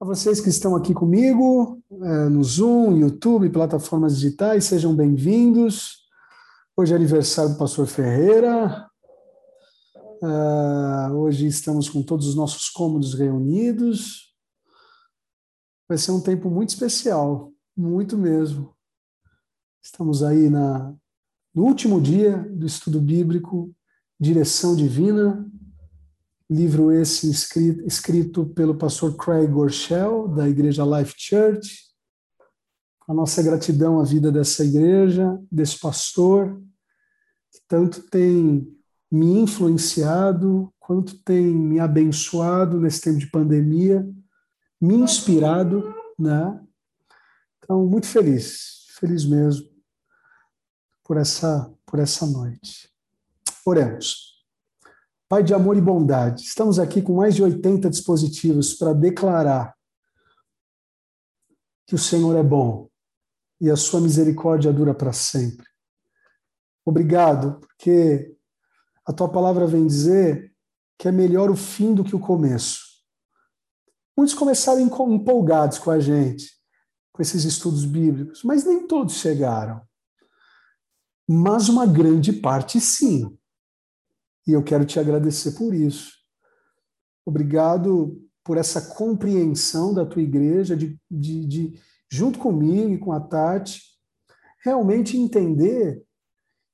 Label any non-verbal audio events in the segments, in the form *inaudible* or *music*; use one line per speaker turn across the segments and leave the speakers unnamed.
A vocês que estão aqui comigo, é, no Zoom, YouTube, plataformas digitais, sejam bem-vindos. Hoje é aniversário do pastor Ferreira. Uh, hoje estamos com todos os nossos cômodos reunidos. Vai ser um tempo muito especial, muito mesmo. Estamos aí na, no último dia do estudo bíblico, Direção Divina, livro esse escrito, escrito pelo pastor Craig Gorshell, da Igreja Life Church. A nossa gratidão à vida dessa igreja, desse pastor, que tanto tem me influenciado, quanto tem me abençoado nesse tempo de pandemia, me inspirado, né? Então, muito feliz, feliz mesmo por essa, por essa noite. Oremos. Pai de amor e bondade, estamos aqui com mais de 80 dispositivos para declarar que o Senhor é bom e a sua misericórdia dura para sempre. Obrigado, porque a tua palavra vem dizer que é melhor o fim do que o começo. Muitos começaram empolgados com a gente, com esses estudos bíblicos, mas nem todos chegaram. Mas uma grande parte sim. E eu quero te agradecer por isso. Obrigado por essa compreensão da tua igreja, de, de, de junto comigo e com a Tati, realmente entender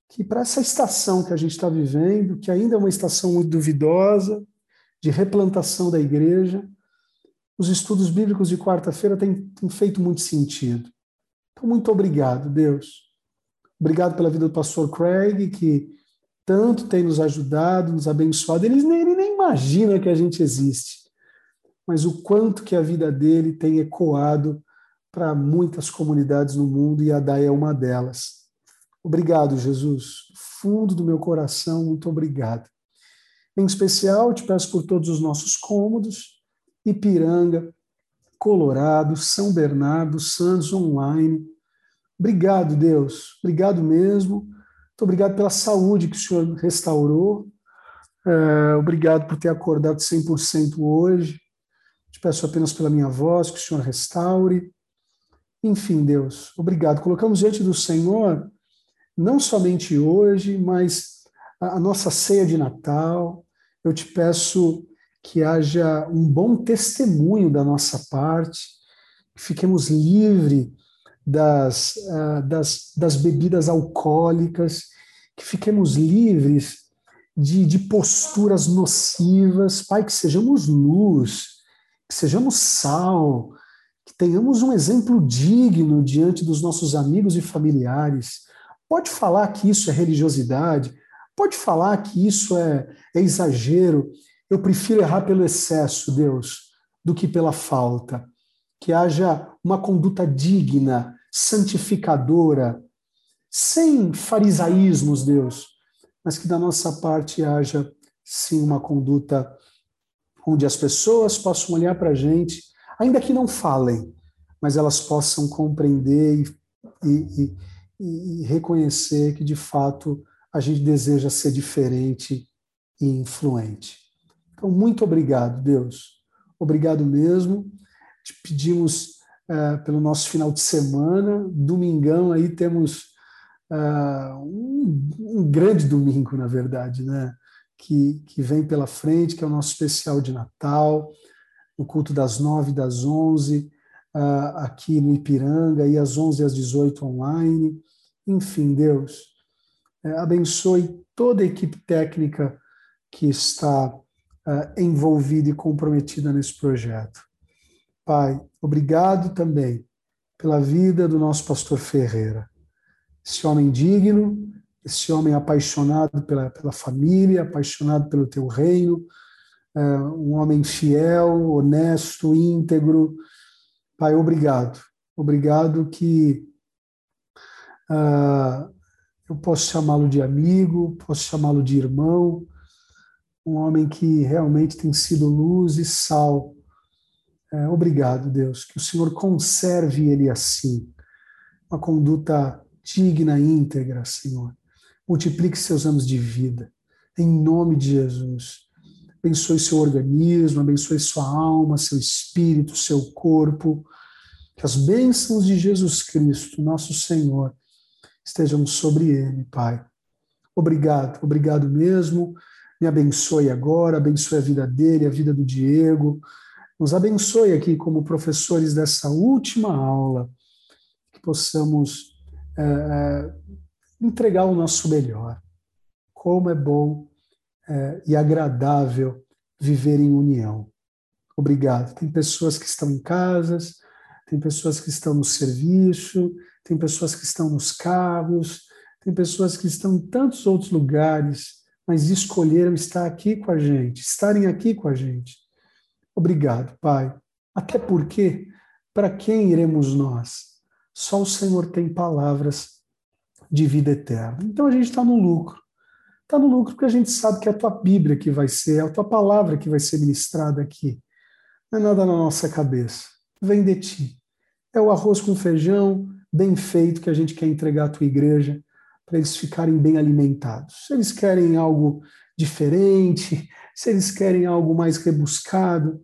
que para essa estação que a gente está vivendo, que ainda é uma estação muito duvidosa, de replantação da igreja, os estudos bíblicos de quarta-feira têm, têm, feito muito sentido. Então, muito obrigado, Deus. Obrigado pela vida do pastor Craig, que tanto tem nos ajudado, nos abençoado. Ele nem, ele nem imagina que a gente existe, mas o quanto que a vida dele tem ecoado para muitas comunidades no mundo e a DAE é uma delas. Obrigado, Jesus. Fundo do meu coração, muito obrigado. Em especial, te peço por todos os nossos cômodos, Ipiranga, Colorado, São Bernardo, Santos Online. Obrigado, Deus. Obrigado mesmo muito obrigado pela saúde que o senhor restaurou. É, obrigado por ter acordado 100% hoje. Te peço apenas pela minha voz que o senhor restaure. Enfim, Deus, obrigado. Colocamos diante do Senhor, não somente hoje, mas a, a nossa ceia de Natal. Eu te peço que haja um bom testemunho da nossa parte, que fiquemos livres das, uh, das, das bebidas alcoólicas, que fiquemos livres de, de posturas nocivas, Pai, que sejamos luz, que sejamos sal, que tenhamos um exemplo digno diante dos nossos amigos e familiares. Pode falar que isso é religiosidade, pode falar que isso é, é exagero. Eu prefiro errar pelo excesso, Deus, do que pela falta. Que haja uma conduta digna, santificadora, sem farisaísmos, Deus, mas que da nossa parte haja sim uma conduta onde as pessoas possam olhar para a gente, ainda que não falem, mas elas possam compreender e, e, e, e reconhecer que de fato a gente deseja ser diferente e influente. Então, muito obrigado, Deus. Obrigado mesmo. Te pedimos uh, pelo nosso final de semana. Domingão aí temos uh, um, um, grande domingo, na verdade, né? Que, que vem pela frente, que é o nosso especial de Natal, o culto das nove das onze, uh, aqui no Ipiranga, e às onze às dezoito online. Enfim, Deus, uh, abençoe toda a equipe técnica que está envolvida e comprometida nesse projeto. Pai, obrigado também pela vida do nosso pastor Ferreira. Esse homem digno, esse homem apaixonado pela, pela família, apaixonado pelo teu reino, é, um homem fiel, honesto, íntegro. Pai, obrigado. Obrigado que uh, eu posso chamá-lo de amigo, posso chamá-lo de irmão, um homem que realmente tem sido luz e sal é, obrigado, Deus, que o Senhor conserve ele assim, uma conduta digna, íntegra, Senhor. Multiplique seus anos de vida, em nome de Jesus. abençoe seu organismo, abençoe sua alma, seu espírito, seu corpo. Que as bênçãos de Jesus Cristo, nosso Senhor, estejam sobre ele, Pai. Obrigado, obrigado mesmo. Me abençoe agora, abençoe a vida dele, a vida do Diego. Nos abençoe aqui como professores dessa última aula, que possamos é, entregar o nosso melhor. Como é bom é, e agradável viver em união. Obrigado. Tem pessoas que estão em casas, tem pessoas que estão no serviço, tem pessoas que estão nos carros, tem pessoas que estão em tantos outros lugares, mas escolheram estar aqui com a gente, estarem aqui com a gente. Obrigado, Pai. Até porque, para quem iremos nós? Só o Senhor tem palavras de vida eterna. Então a gente está no lucro. Está no lucro porque a gente sabe que é a tua Bíblia que vai ser, é a tua palavra que vai ser ministrada aqui. Não é nada na nossa cabeça. Vem de ti. É o arroz com feijão bem feito que a gente quer entregar à tua igreja para eles ficarem bem alimentados. Se eles querem algo diferente, se eles querem algo mais rebuscado,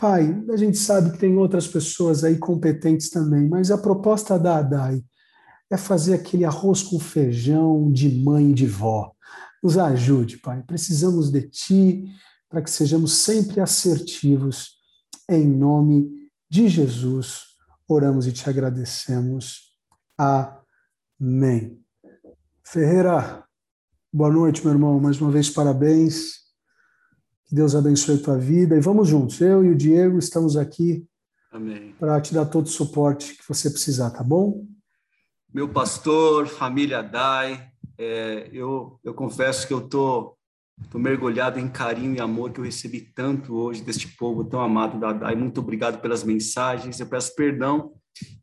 Pai, a gente sabe que tem outras pessoas aí competentes também, mas a proposta da Adai é fazer aquele arroz com feijão de mãe e de vó. Nos ajude, Pai. Precisamos de Ti para que sejamos sempre assertivos. Em nome de Jesus, oramos e te agradecemos. Amém. Ferreira, boa noite, meu irmão. Mais uma vez, parabéns. Que Deus abençoe a tua vida. E vamos juntos. Eu e o Diego estamos aqui para te dar todo o suporte que você precisar, tá bom?
Meu pastor, família Dai, é, eu, eu confesso que eu tô, tô mergulhado em carinho e amor que eu recebi tanto hoje deste povo tão amado da Dai. Muito obrigado pelas mensagens. Eu peço perdão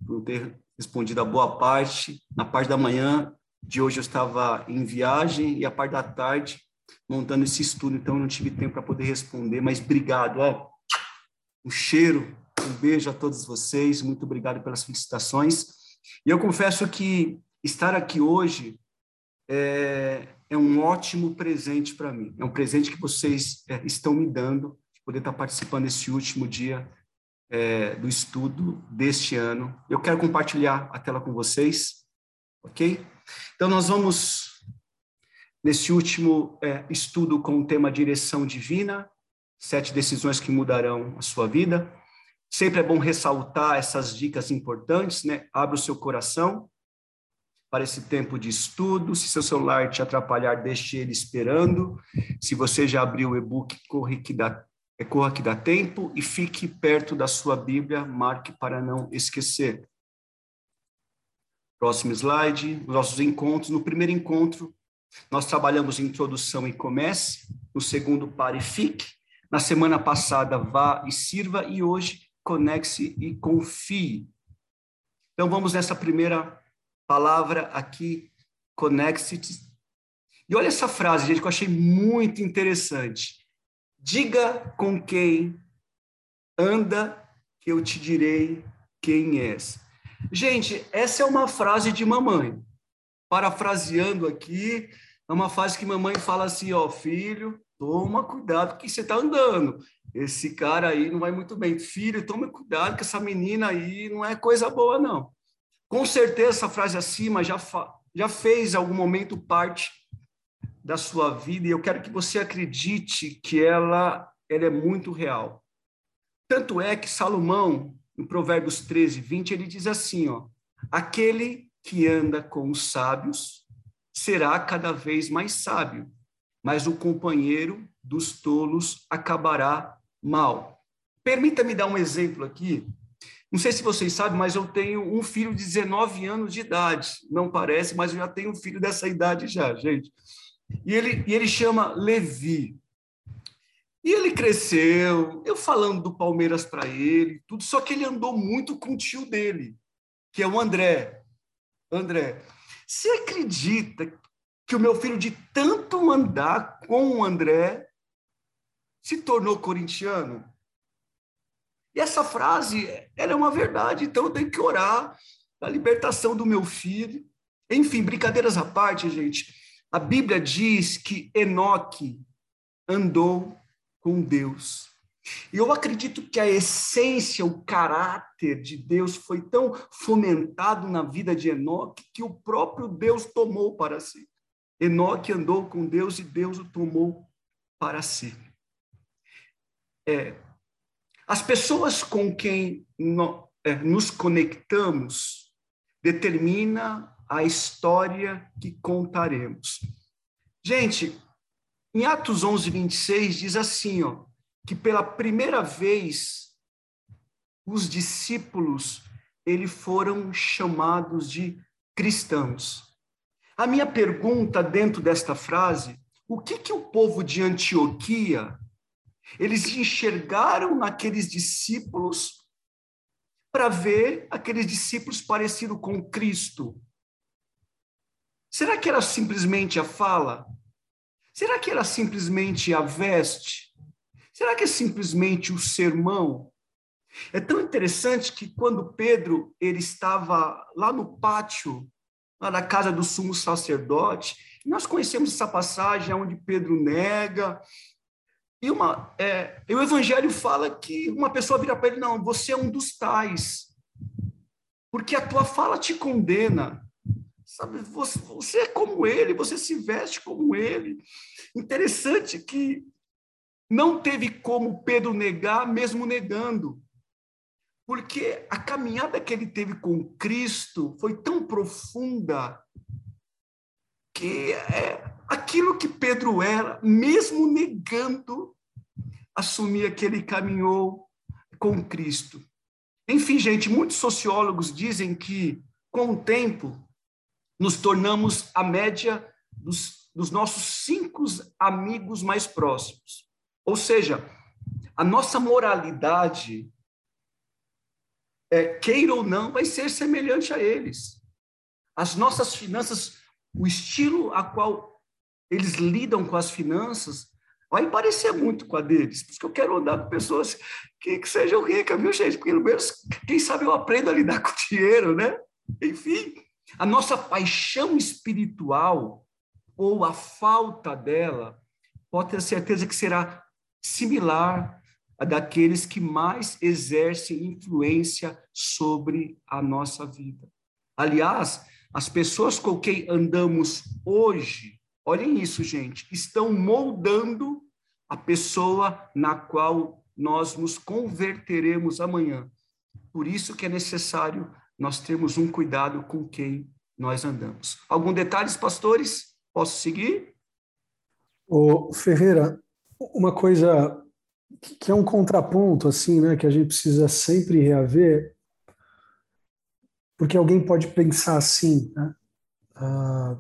por ter respondido a boa parte. Na parte da manhã de hoje eu estava em viagem e a parte da tarde montando esse estudo, então não tive tempo para poder responder, mas obrigado, ó. Um cheiro, um beijo a todos vocês, muito obrigado pelas felicitações. E eu confesso que estar aqui hoje é, é um ótimo presente para mim. É um presente que vocês é, estão me dando, de poder estar participando desse último dia é, do estudo deste ano. Eu quero compartilhar a tela com vocês, ok? Então, nós vamos, nesse último é, estudo com o tema Direção Divina, sete decisões que mudarão a sua vida. Sempre é bom ressaltar essas dicas importantes, né? Abra o seu coração para esse tempo de estudo. Se seu celular te atrapalhar, deixe ele esperando. Se você já abriu o e-book, corre que dá, é, corra que dá tempo e fique perto da sua Bíblia, marque para não esquecer. Próximo slide, nossos encontros. No primeiro encontro, nós trabalhamos introdução e comece. No segundo, pare e fique. Na semana passada, vá e sirva. E hoje, conecte e confie. Então, vamos nessa primeira palavra aqui, connexity. E olha essa frase, gente, que eu achei muito interessante. Diga com quem anda, que eu te direi quem és. Gente, essa é uma frase de mamãe. Parafraseando aqui, é uma frase que mamãe fala assim, ó, filho, toma cuidado que você está andando. Esse cara aí não vai muito bem. Filho, toma cuidado que essa menina aí não é coisa boa, não. Com certeza essa frase acima já, já fez algum momento parte da sua vida e eu quero que você acredite que ela, ela é muito real. Tanto é que Salomão, em Provérbios 13, 20, ele diz assim, ó, aquele que anda com os sábios será cada vez mais sábio, mas o companheiro dos tolos acabará mal. Permita-me dar um exemplo aqui não sei se vocês sabem, mas eu tenho um filho de 19 anos de idade. Não parece, mas eu já tenho um filho dessa idade já, gente. E ele, e ele chama Levi. E ele cresceu, eu falando do Palmeiras para ele, tudo, só que ele andou muito com o tio dele, que é o André. André, você acredita que o meu filho, de tanto andar com o André, se tornou corintiano? E essa frase, ela é uma verdade, então eu tenho que orar a libertação do meu filho. Enfim, brincadeiras à parte, gente. A Bíblia diz que Enoque andou com Deus. E eu acredito que a essência, o caráter de Deus foi tão fomentado na vida de Enoque que o próprio Deus tomou para si. Enoque andou com Deus e Deus o tomou para si. É, as pessoas com quem no, é, nos conectamos determina a história que contaremos. Gente, em Atos 11, 26 diz assim, ó, que pela primeira vez os discípulos eles foram chamados de cristãos. A minha pergunta dentro desta frase, o que que o povo de Antioquia eles enxergaram naqueles discípulos para ver aqueles discípulos parecidos com Cristo? Será que era simplesmente a fala? Será que era simplesmente a veste? Será que é simplesmente o sermão? É tão interessante que quando Pedro ele estava lá no pátio, lá na casa do sumo sacerdote, nós conhecemos essa passagem onde Pedro nega, e uma, é, o Evangelho fala que uma pessoa vira para ele: não, você é um dos tais, porque a tua fala te condena. Sabe, você, você é como ele, você se veste como ele. Interessante que não teve como Pedro negar, mesmo negando. Porque a caminhada que ele teve com Cristo foi tão profunda que é, aquilo que Pedro era, mesmo negando, assumia que ele caminhou com Cristo. Enfim, gente, muitos sociólogos dizem que, com o tempo, nos tornamos a média dos, dos nossos cinco amigos mais próximos. Ou seja, a nossa moralidade, é, queira ou não, vai ser semelhante a eles. As nossas finanças, o estilo a qual eles lidam com as finanças vai parecer muito com a deles. Por isso que eu quero andar com pessoas que, que sejam ricas, viu, gente? Pelo menos, quem sabe eu aprendo a lidar *laughs* com dinheiro, né? Enfim, a nossa paixão espiritual ou a falta dela pode ter certeza que será similar a daqueles que mais exercem influência sobre a nossa vida. Aliás, as pessoas com quem andamos hoje, olhem isso, gente, estão moldando a pessoa na qual nós nos converteremos amanhã. Por isso que é necessário nós temos um cuidado com quem nós andamos. Algum detalhes, pastores? Posso seguir?
O Ferreira, uma coisa que é um contraponto assim, né, que a gente precisa sempre reaver, porque alguém pode pensar assim, né? Ah,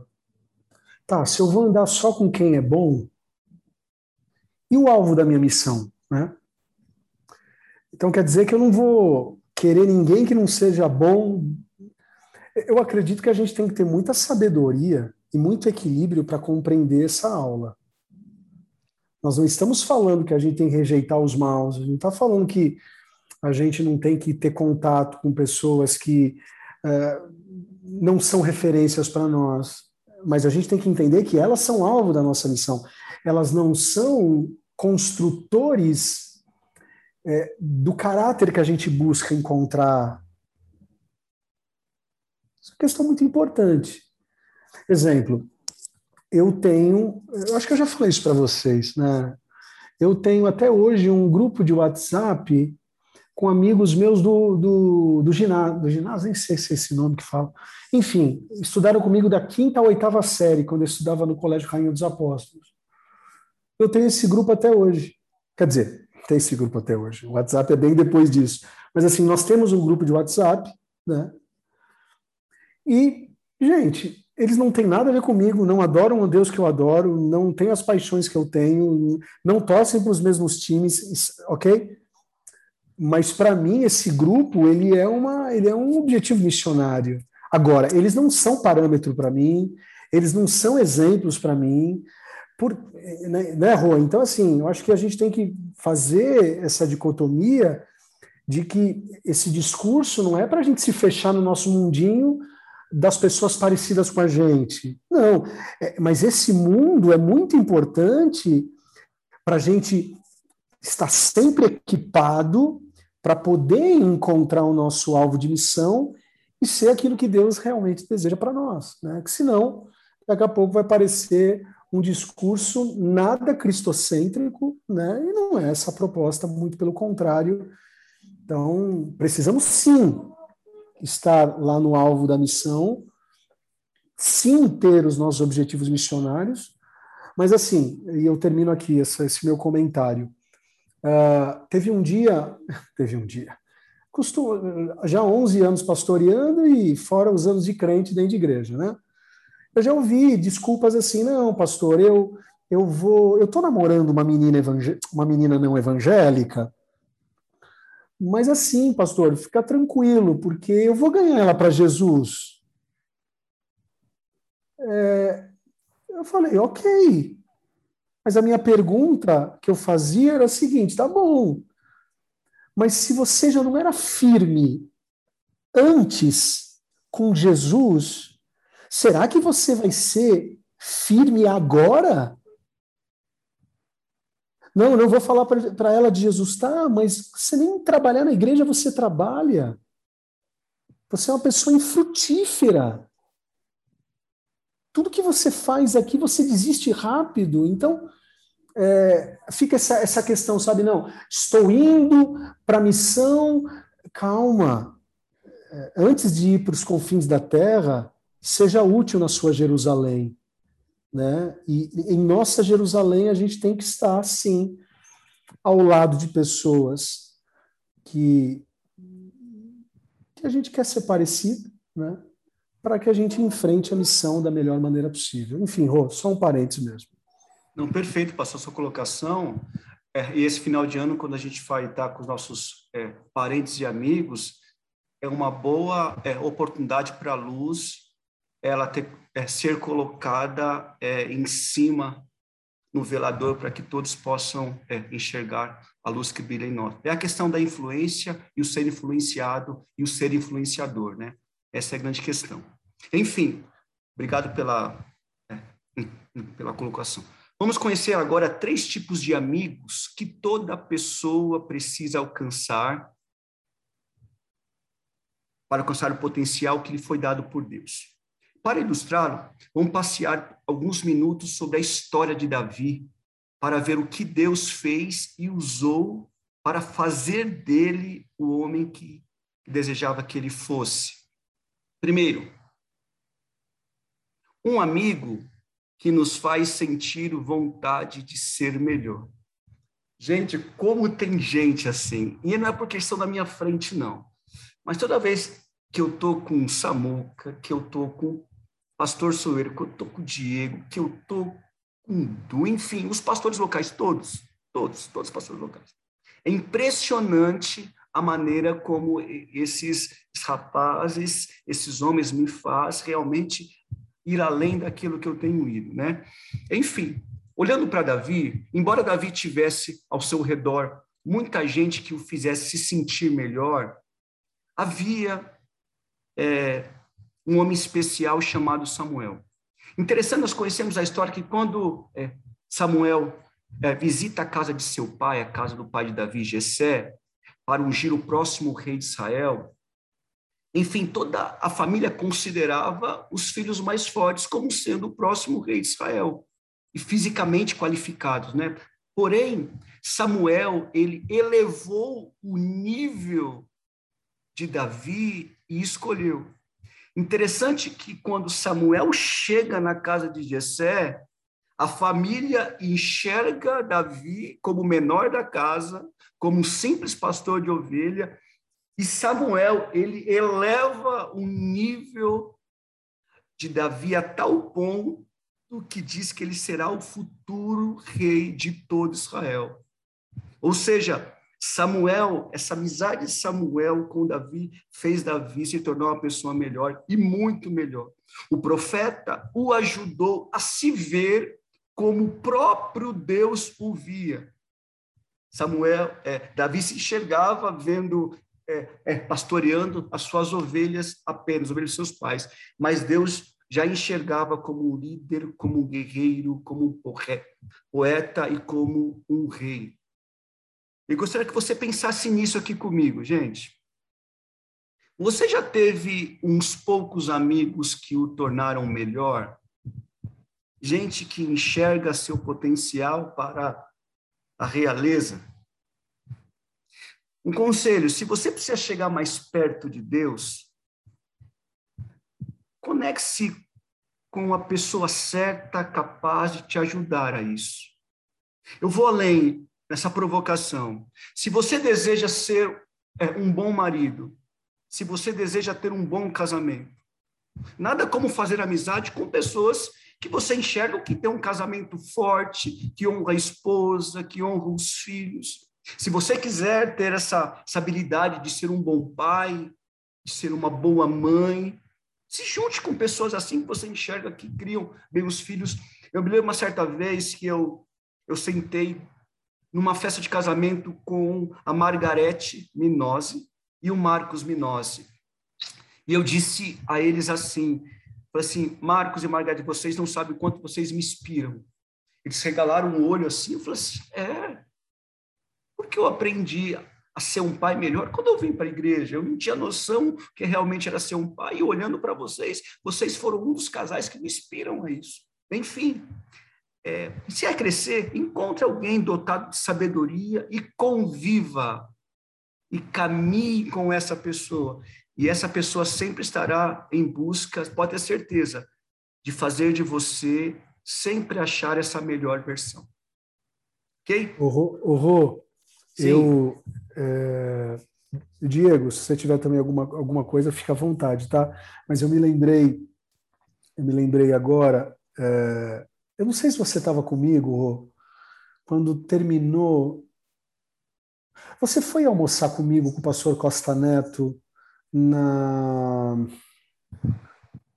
tá, se eu vou andar só com quem é bom, e o alvo da minha missão, né? Então quer dizer que eu não vou querer ninguém que não seja bom. Eu acredito que a gente tem que ter muita sabedoria e muito equilíbrio para compreender essa aula. Nós não estamos falando que a gente tem que rejeitar os maus, a gente está falando que a gente não tem que ter contato com pessoas que uh, não são referências para nós, mas a gente tem que entender que elas são alvo da nossa missão. Elas não são construtores é, do caráter que a gente busca encontrar. Isso é uma questão muito importante. Exemplo, eu tenho, eu acho que eu já falei isso para vocês, né? Eu tenho até hoje um grupo de WhatsApp com amigos meus do, do, do ginásio, do ginásio, nem sei se é esse nome que fala. Enfim, estudaram comigo da quinta à oitava série, quando eu estudava no Colégio Rainha dos Apóstolos. Eu tenho esse grupo até hoje. Quer dizer, tem esse grupo até hoje. O WhatsApp é bem depois disso. Mas assim, nós temos um grupo de WhatsApp, né? E, gente, eles não têm nada a ver comigo, não adoram o Deus que eu adoro, não têm as paixões que eu tenho, não torcem para os mesmos times, ok? Mas para mim esse grupo ele é uma, ele é um objetivo missionário. Agora, eles não são parâmetro para mim, eles não são exemplos para mim, por, né, né, Rô? Então, assim, eu acho que a gente tem que fazer essa dicotomia de que esse discurso não é para a gente se fechar no nosso mundinho das pessoas parecidas com a gente. Não, é, mas esse mundo é muito importante para a gente está sempre equipado para poder encontrar o nosso alvo de missão e ser aquilo que Deus realmente deseja para nós. Né? Que senão, daqui a pouco vai parecer um discurso nada cristocêntrico, né? e não é essa a proposta, muito pelo contrário. Então, precisamos sim estar lá no alvo da missão, sim ter os nossos objetivos missionários, mas assim, e eu termino aqui esse, meu comentário. Uh, teve um dia, *laughs* teve um dia, costumo, já 11 anos pastoreando e fora os anos de crente dentro de igreja, né? Eu já ouvi desculpas assim, não, pastor, eu eu vou, eu tô namorando uma menina uma menina não evangélica, mas assim, pastor, fica tranquilo, porque eu vou ganhar ela para Jesus. É, eu falei, ok. Mas a minha pergunta que eu fazia era a seguinte: tá bom, mas se você já não era firme antes com Jesus, será que você vai ser firme agora? Não, não vou falar para ela de Jesus, tá? Mas você nem trabalhar na igreja você trabalha. Você é uma pessoa infrutífera. Tudo que você faz aqui você desiste rápido. Então, é, fica essa, essa questão, sabe? Não, estou indo para a missão, calma. É, antes de ir para os confins da terra, seja útil na sua Jerusalém. Né? E em nossa Jerusalém a gente tem que estar, sim, ao lado de pessoas que, que a gente quer ser parecido, né? para que a gente enfrente a missão da melhor maneira possível. Enfim, Rô, só um parênteses mesmo.
Não, perfeito, passou a sua colocação. É, e esse final de ano, quando a gente vai estar com os nossos é, parentes e amigos, é uma boa é, oportunidade para a luz ela ter, é, ser colocada é, em cima no velador para que todos possam é, enxergar a luz que brilha em nós. É a questão da influência e o ser influenciado e o ser influenciador, né? Essa é a grande questão. Enfim, obrigado pela, é, pela colocação. Vamos conhecer agora três tipos de amigos que toda pessoa precisa alcançar para alcançar o potencial que lhe foi dado por Deus. Para ilustrá-lo, vamos passear alguns minutos sobre a história de Davi, para ver o que Deus fez e usou para fazer dele o homem que desejava que ele fosse. Primeiro, um amigo que nos faz sentir vontade de ser melhor. Gente, como tem gente assim, e não é por questão da minha frente, não, mas toda vez que eu tô com Samuca, que eu tô com Pastor Soeiro, que eu tô com o Diego, que eu tô com Du, enfim, os pastores locais, todos, todos, todos os pastores locais. É impressionante a maneira como esses rapazes, esses homens me faz realmente ir além daquilo que eu tenho ido, né? Enfim, olhando para Davi, embora Davi tivesse ao seu redor muita gente que o fizesse se sentir melhor, havia é, um homem especial chamado Samuel. Interessante, nós conhecemos a história que quando é, Samuel é, visita a casa de seu pai, a casa do pai de Davi, Jessé, para ungir o próximo rei de Israel, enfim, toda a família considerava os filhos mais fortes como sendo o próximo rei de Israel e fisicamente qualificados, né? Porém, Samuel, ele elevou o nível de Davi e escolheu. Interessante que quando Samuel chega na casa de Jessé, a família enxerga Davi como menor da casa, como um simples pastor de ovelha, e Samuel, ele eleva o nível de Davi a tal ponto que diz que ele será o futuro rei de todo Israel. Ou seja, Samuel, essa amizade de Samuel com Davi fez Davi se tornar uma pessoa melhor e muito melhor. O profeta o ajudou a se ver como o próprio Deus o via. Samuel, é, Davi se enxergava vendo é, é, pastoreando as suas ovelhas apenas, ovelhas dos seus pais, mas Deus já enxergava como um líder, como um guerreiro, como um poeta e como um rei. E gostaria que você pensasse nisso aqui comigo, gente. Você já teve uns poucos amigos que o tornaram melhor? Gente que enxerga seu potencial para a realeza? Um conselho: se você precisa chegar mais perto de Deus, conecte-se com a pessoa certa, capaz de te ajudar a isso. Eu vou além nessa provocação. Se você deseja ser é, um bom marido, se você deseja ter um bom casamento, nada como fazer amizade com pessoas que você enxerga que tem um casamento forte, que honra a esposa, que honra os filhos. Se você quiser ter essa, essa habilidade de ser um bom pai, de ser uma boa mãe, se junte com pessoas assim que você enxerga que criam bem os filhos. Eu me lembro uma certa vez que eu, eu sentei numa festa de casamento com a Margarete Minose e o Marcos Minose. E eu disse a eles assim, assim, Marcos e Margarete, vocês não sabem quanto vocês me inspiram. Eles regalaram um olho assim, eu falei assim, é, porque eu aprendi a ser um pai melhor quando eu vim para a igreja. Eu não tinha noção que realmente era ser um pai. E olhando para vocês, vocês foram um dos casais que me inspiram a isso. Enfim, é, se é crescer, encontre alguém dotado de sabedoria e conviva e caminhe com essa pessoa. E essa pessoa sempre estará em busca, pode ter certeza, de fazer de você sempre achar essa melhor versão. Ok?
O Rô, eu. É, Diego, se você tiver também alguma, alguma coisa, fica à vontade, tá? Mas eu me lembrei, eu me lembrei agora. É, eu não sei se você estava comigo quando terminou. Você foi almoçar comigo com o pastor Costa Neto na,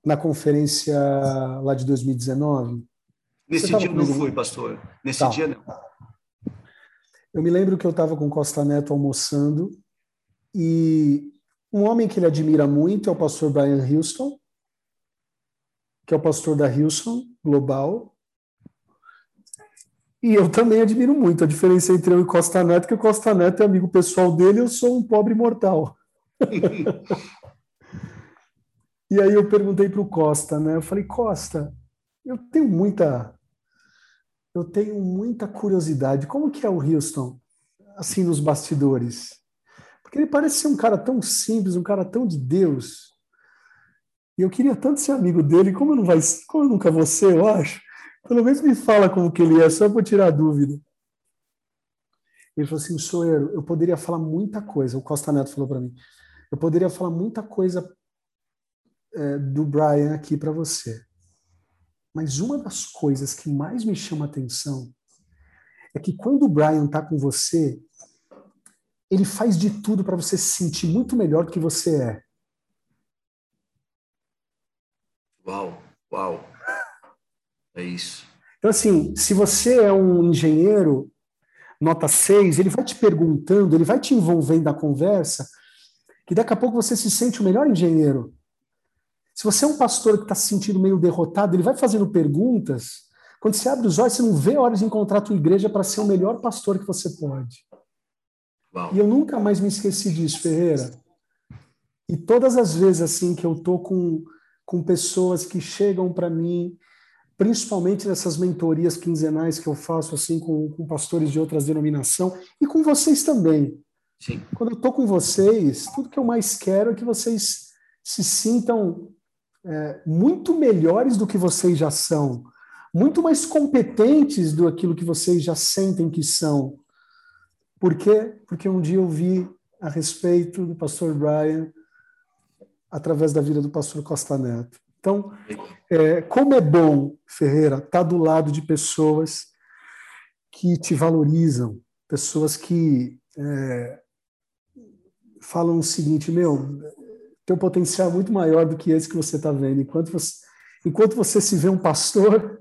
na conferência lá de 2019?
Nesse dia não fui, pastor. Nesse tá. dia não.
Eu me lembro que eu estava com o Costa Neto almoçando e um homem que ele admira muito é o pastor Brian Houston, que é o pastor da Houston Global, e eu também admiro muito a diferença entre eu e Costa Neto, que o Costa Neto é amigo pessoal dele, eu sou um pobre mortal. *laughs* e aí eu perguntei para o Costa, né? Eu falei, Costa, eu tenho muita eu tenho muita curiosidade. Como que é o Houston, assim, nos bastidores? Porque ele parece ser um cara tão simples, um cara tão de Deus. E eu queria tanto ser amigo dele, como eu, não vai, como eu nunca vou ser, eu acho. Pelo menos me fala como que ele é, só para tirar dúvida. Ele falou assim, Soeiro, eu poderia falar muita coisa, o Costa Neto falou para mim, eu poderia falar muita coisa é, do Brian aqui para você. Mas uma das coisas que mais me chama a atenção é que quando o Brian está com você, ele faz de tudo para você se sentir muito melhor do que você é.
Uau, uau. É isso.
Então, assim, se você é um engenheiro, nota 6, ele vai te perguntando, ele vai te envolvendo na conversa, que daqui a pouco você se sente o melhor engenheiro. Se você é um pastor que está se sentindo meio derrotado, ele vai fazendo perguntas. Quando você abre os olhos, você não vê horas de encontrar a tua igreja para ser o melhor pastor que você pode. Uau. E eu nunca mais me esqueci disso, Ferreira. E todas as vezes assim que eu tô com, com pessoas que chegam para mim principalmente nessas mentorias quinzenais que eu faço assim com, com pastores de outras denominações e com vocês também.
Sim.
Quando eu estou com vocês, tudo que eu mais quero é que vocês se sintam é, muito melhores do que vocês já são, muito mais competentes do aquilo que vocês já sentem que são. Por quê? Porque um dia eu vi a respeito do pastor Brian através da vida do pastor Costa Neto. Então, é, como é bom, Ferreira, estar tá do lado de pessoas que te valorizam, pessoas que é, falam o seguinte: meu, teu potencial é muito maior do que esse que você está vendo. Enquanto você, enquanto você se vê um pastor,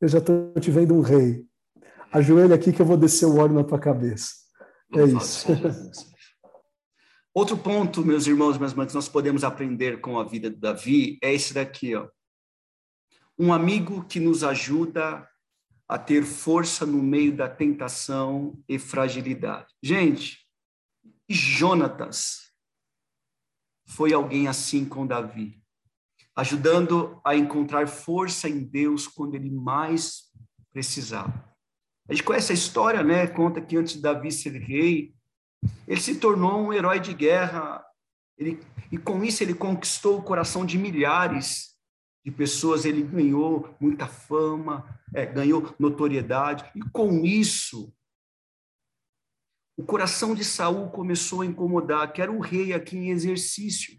eu já estou te vendo um rei. Ajoelha aqui que eu vou descer o óleo na tua cabeça. É isso.
Outro ponto, meus irmãos, minhas irmãs, nós podemos aprender com a vida de Davi é esse daqui, ó. Um amigo que nos ajuda a ter força no meio da tentação e fragilidade. Gente, Jonatas foi alguém assim com Davi, ajudando a encontrar força em Deus quando ele mais precisava. A gente conhece a história, né? Conta que antes de Davi ser rei, ele se tornou um herói de guerra, ele, e com isso ele conquistou o coração de milhares de pessoas, ele ganhou muita fama, é, ganhou notoriedade, e com isso o coração de Saul começou a incomodar, que era o rei aqui em exercício.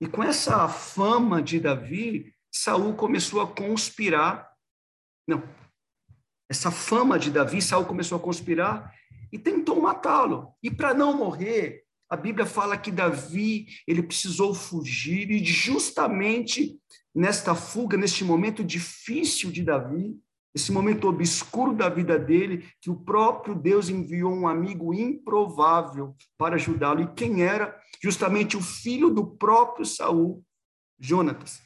E com essa fama de Davi, Saul começou a conspirar. Não. Essa fama de Davi, Saul começou a conspirar e tentou matá-lo. E para não morrer, a Bíblia fala que Davi, ele precisou fugir e justamente nesta fuga, neste momento difícil de Davi, esse momento obscuro da vida dele, que o próprio Deus enviou um amigo improvável para ajudá-lo. E quem era? Justamente o filho do próprio Saul, Jonatas.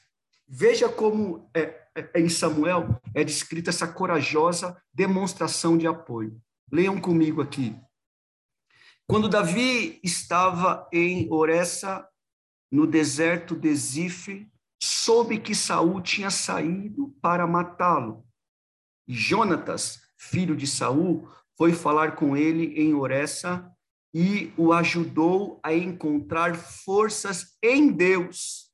Veja como é, é, em Samuel é descrita essa corajosa demonstração de apoio. Leiam comigo aqui. Quando Davi estava em Oressa, no deserto de Zif, soube que Saul tinha saído para matá-lo. E Jonatas, filho de Saul, foi falar com ele em Oressa e o ajudou a encontrar forças em Deus.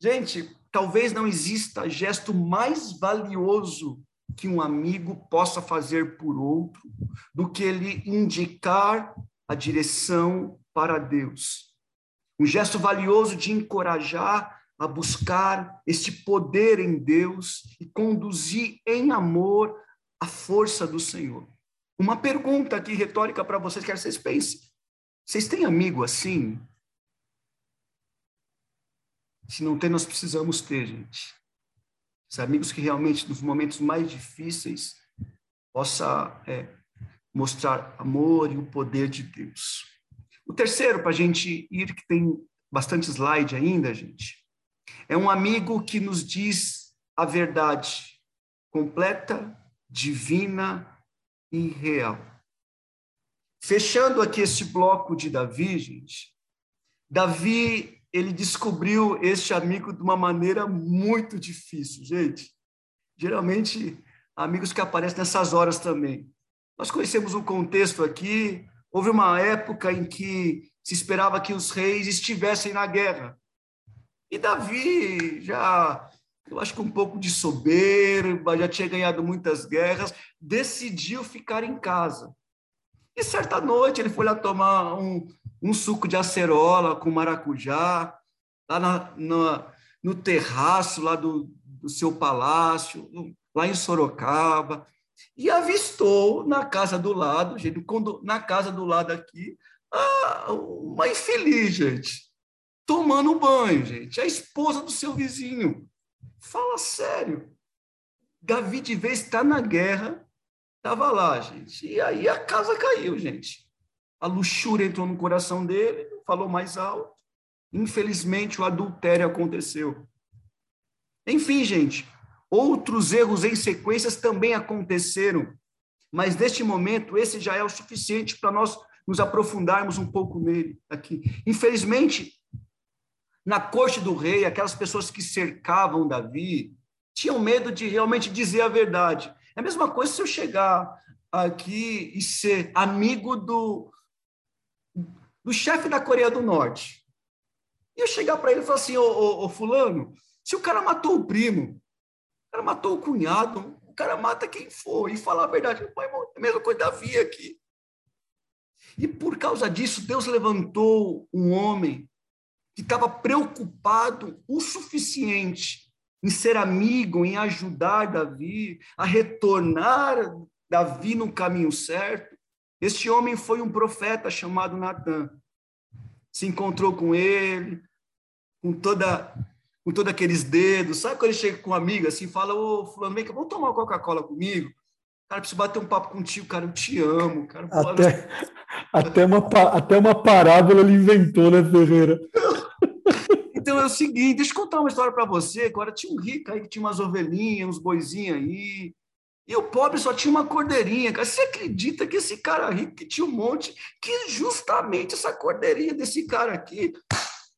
Gente, talvez não exista gesto mais valioso que um amigo possa fazer por outro do que ele indicar a direção para Deus. Um gesto valioso de encorajar a buscar este poder em Deus e conduzir em amor a força do Senhor. Uma pergunta aqui retórica para vocês, quero que vocês pensem. Vocês têm amigo assim? Se não tem, nós precisamos ter, gente. Os amigos que realmente, nos momentos mais difíceis, possa é, mostrar amor e o poder de Deus. O terceiro, para a gente ir, que tem bastante slide ainda, gente, é um amigo que nos diz a verdade completa, divina e real. Fechando aqui esse bloco de Davi, gente, Davi, ele descobriu este amigo de uma maneira muito difícil, gente. Geralmente, amigos que aparecem nessas horas também. Nós conhecemos o contexto aqui, houve uma época em que se esperava que os reis estivessem na guerra. E Davi já, eu acho que um pouco de soberba, já tinha ganhado muitas guerras, decidiu ficar em casa. E certa noite ele foi lá tomar um, um suco de acerola com maracujá, lá na, na, no terraço lá do, do seu palácio, lá em Sorocaba, e avistou na casa do lado, gente, na casa do lado aqui, uma infeliz, gente tomando banho, gente. A esposa do seu vizinho. Fala sério. Davi de vez está na guerra, estava lá, gente. E aí a casa caiu, gente. A luxúria entrou no coração dele, falou mais alto. Infelizmente, o adultério aconteceu. Enfim, gente, outros erros em sequências também aconteceram. Mas neste momento, esse já é o suficiente para nós nos aprofundarmos um pouco nele aqui. Infelizmente, na corte do rei, aquelas pessoas que cercavam Davi tinham medo de realmente dizer a verdade. É a mesma coisa se eu chegar aqui e ser amigo do, do chefe da Coreia do Norte. E eu chegar para ele e falar assim: ô, ô, ô, Fulano, se o cara matou o primo, o cara matou o cunhado, o cara mata quem for, e falar a verdade. É a mesma coisa Davi aqui. E por causa disso, Deus levantou um homem que estava preocupado o suficiente em ser amigo, em ajudar Davi, a retornar Davi no caminho certo. Este homem foi um profeta chamado Natan. Se encontrou com ele, com toda com todos aqueles dedos. Sabe quando ele chega com um amigo assim, fala: Ô, Fulano, vem cá, vamos tomar uma Coca-Cola comigo? Cara, preciso bater um papo contigo, cara, eu te amo. Cara,
até, *laughs* até, uma, até uma parábola ele inventou, né, Ferreira? *laughs*
Então é o seguinte, deixa eu contar uma história para você. Agora tinha um rico aí que tinha umas ovelhinhas, uns boizinhos aí. E o pobre só tinha uma cordeirinha. Cara. Você acredita que esse cara rico que tinha um monte, que justamente essa cordeirinha desse cara aqui.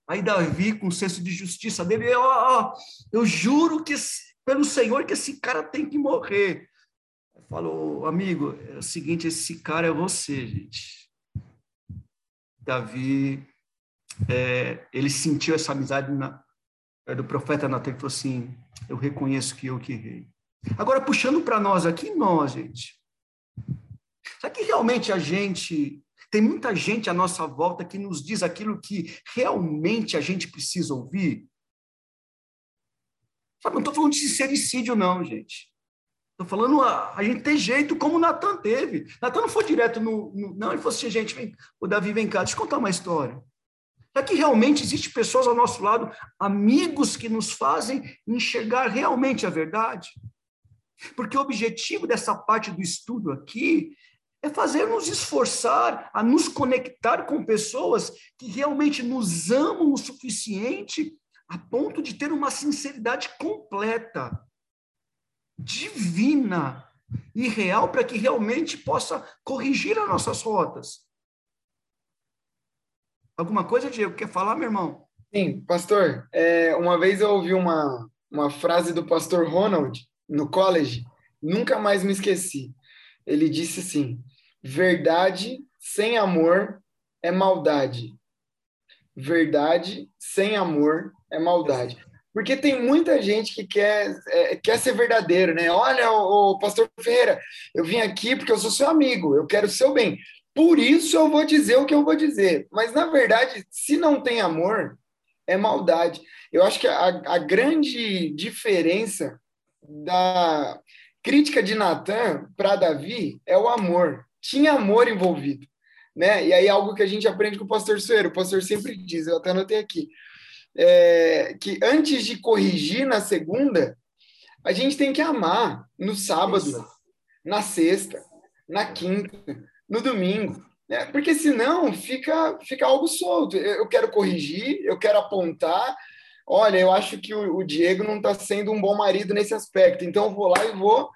Aí Davi, com o senso de justiça dele, ó, ó, eu juro que pelo Senhor que esse cara tem que morrer. Falou, amigo, é o seguinte, esse cara é você, gente. Davi, é, ele sentiu essa amizade na, é, do profeta Natan, e falou assim, eu reconheço que eu que errei. Agora, puxando para nós aqui, nós, gente. Será que realmente a gente. Tem muita gente à nossa volta que nos diz aquilo que realmente a gente precisa ouvir? Sabe, não estou falando de sincericídio, não, gente. Estou falando a, a, gente ter jeito como o Natan teve. Natan não foi direto no, no, Não, ele falou assim, gente, vem, o Davi, vem cá, deixa eu contar uma história. Será que realmente existem pessoas ao nosso lado, amigos que nos fazem enxergar realmente a verdade? Porque o objetivo dessa parte do estudo aqui é fazer nos esforçar a nos conectar com pessoas que realmente nos amam o suficiente a ponto de ter uma sinceridade completa divina e real para que realmente possa corrigir as nossas rotas. Alguma coisa, Diego, quer falar, meu irmão?
Sim, pastor. É, uma vez eu ouvi uma, uma frase do pastor Ronald no college, nunca mais me esqueci. Ele disse assim: verdade sem amor é maldade. Verdade sem amor é maldade. Porque tem muita gente que quer, é, quer ser verdadeiro, né? Olha, o, pastor Ferreira, eu vim aqui porque eu sou seu amigo, eu quero o seu bem. Por isso eu vou dizer o que eu vou dizer. Mas, na verdade, se não tem amor, é maldade. Eu acho que a, a grande diferença da crítica de Natan para Davi é o amor. Tinha amor envolvido. Né? E aí, algo que a gente aprende com o pastor Sueiro, o pastor sempre diz, eu até anotei aqui é, que antes de corrigir na segunda, a gente tem que amar no sábado, na sexta, na quinta, no domingo. Né? Porque senão fica, fica algo solto. Eu quero corrigir, eu quero apontar. Olha, eu acho que o, o Diego não está sendo um bom marido nesse aspecto, então eu vou lá e vou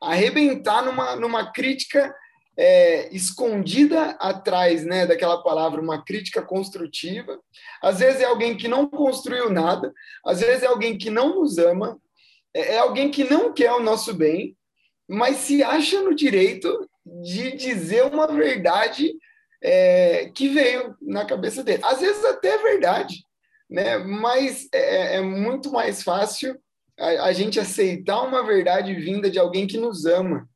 arrebentar numa, numa crítica é, escondida atrás né, daquela palavra, uma crítica construtiva. Às vezes é alguém que não construiu nada, às vezes é alguém que não nos ama, é, é alguém que não quer o nosso bem, mas se acha no direito de dizer uma verdade é, que veio na cabeça dele. Às vezes até é verdade, né? mas é, é muito mais fácil a, a gente aceitar uma verdade vinda de alguém que nos ama.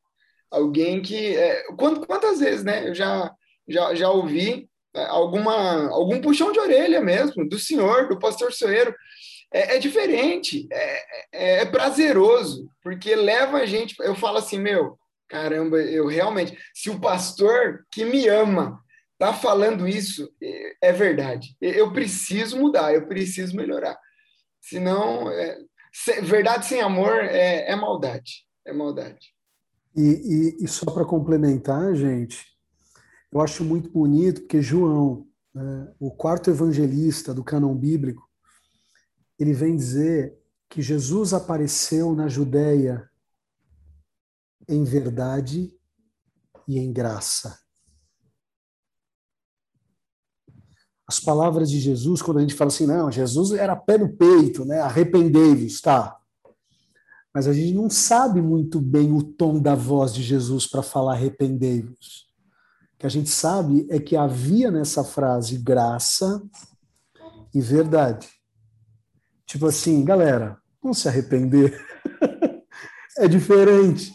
Alguém que é, quantas vezes né? Eu já já, já ouvi é, alguma algum puxão de orelha mesmo do senhor do pastor Soeiro. É, é diferente é, é, é, prazeroso porque leva a gente eu falo assim meu caramba eu realmente se o pastor que me ama tá falando isso é, é verdade. Eu preciso mudar eu preciso melhorar. Senão é, verdade sem amor é, é maldade é maldade.
E, e, e só para complementar, gente, eu acho muito bonito porque João, né, o quarto evangelista do cânon bíblico, ele vem dizer que Jesus apareceu na Judéia em verdade e em graça. As palavras de Jesus, quando a gente fala assim, não, Jesus era pé no peito, né? Arrependei-vos, tá? mas a gente não sabe muito bem o tom da voz de Jesus para falar arrependei-vos. O que a gente sabe é que havia nessa frase graça e verdade. Tipo assim, galera, vamos se arrepender. *laughs* é diferente.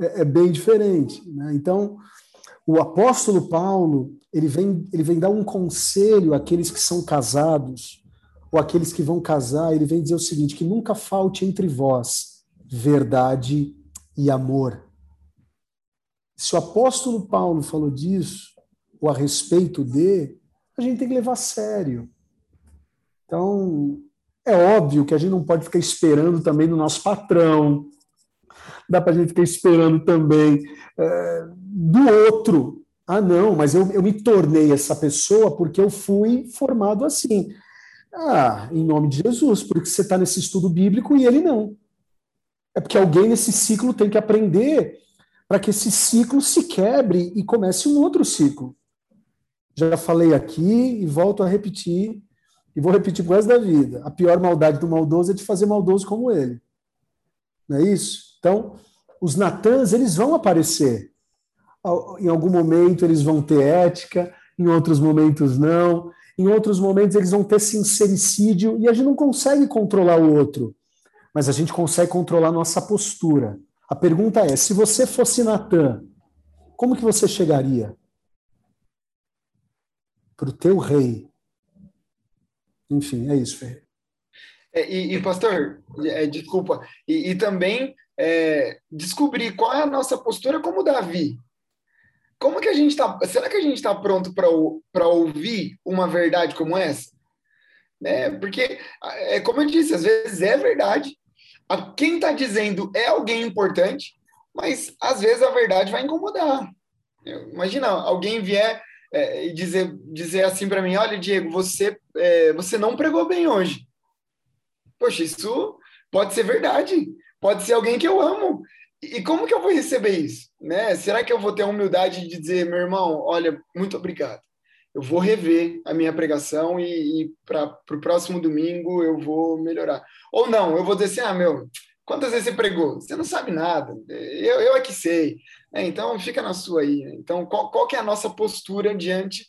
É, é bem diferente. Né? Então, o apóstolo Paulo, ele vem, ele vem dar um conselho àqueles que são casados, ou aqueles que vão casar, ele vem dizer o seguinte: que nunca falte entre vós verdade e amor. Se o apóstolo Paulo falou disso, ou a respeito de, a gente tem que levar a sério. Então, é óbvio que a gente não pode ficar esperando também no nosso patrão, dá para a gente ficar esperando também é, do outro. Ah, não, mas eu, eu me tornei essa pessoa porque eu fui formado assim. Ah, em nome de Jesus, porque você está nesse estudo bíblico e ele não. É porque alguém nesse ciclo tem que aprender para que esse ciclo se quebre e comece um outro ciclo. Já falei aqui e volto a repetir, e vou repetir pro resto da vida. A pior maldade do maldoso é de fazer maldoso como ele. Não é isso? Então, os Natãs, eles vão aparecer. Em algum momento eles vão ter ética, em outros momentos não. Em outros momentos eles vão ter sincericídio e a gente não consegue controlar o outro, mas a gente consegue controlar nossa postura. A pergunta é: se você fosse Natan, como que você chegaria para o teu rei? Enfim, é isso, Ferreira.
É, e, e, pastor, é, desculpa, e, e também é, descobrir qual é a nossa postura como Davi. Como que a gente está? Será que a gente está pronto para ouvir uma verdade como essa? É, porque, é como eu disse, às vezes é verdade, quem está dizendo é alguém importante, mas às vezes a verdade vai incomodar. Imagina alguém vier é, dizer, dizer assim para mim: olha, Diego, você, é, você não pregou bem hoje. Poxa, isso pode ser verdade, pode ser alguém que eu amo. E como que eu vou receber isso? Né? Será que eu vou ter a humildade de dizer, meu irmão, olha, muito obrigado. Eu vou rever a minha pregação e, e para o próximo domingo eu vou melhorar. Ou não, eu vou dizer assim, ah, meu, quantas vezes você pregou? Você não sabe nada, eu, eu é que sei. É, então, fica na sua aí. Então, qual, qual que é a nossa postura diante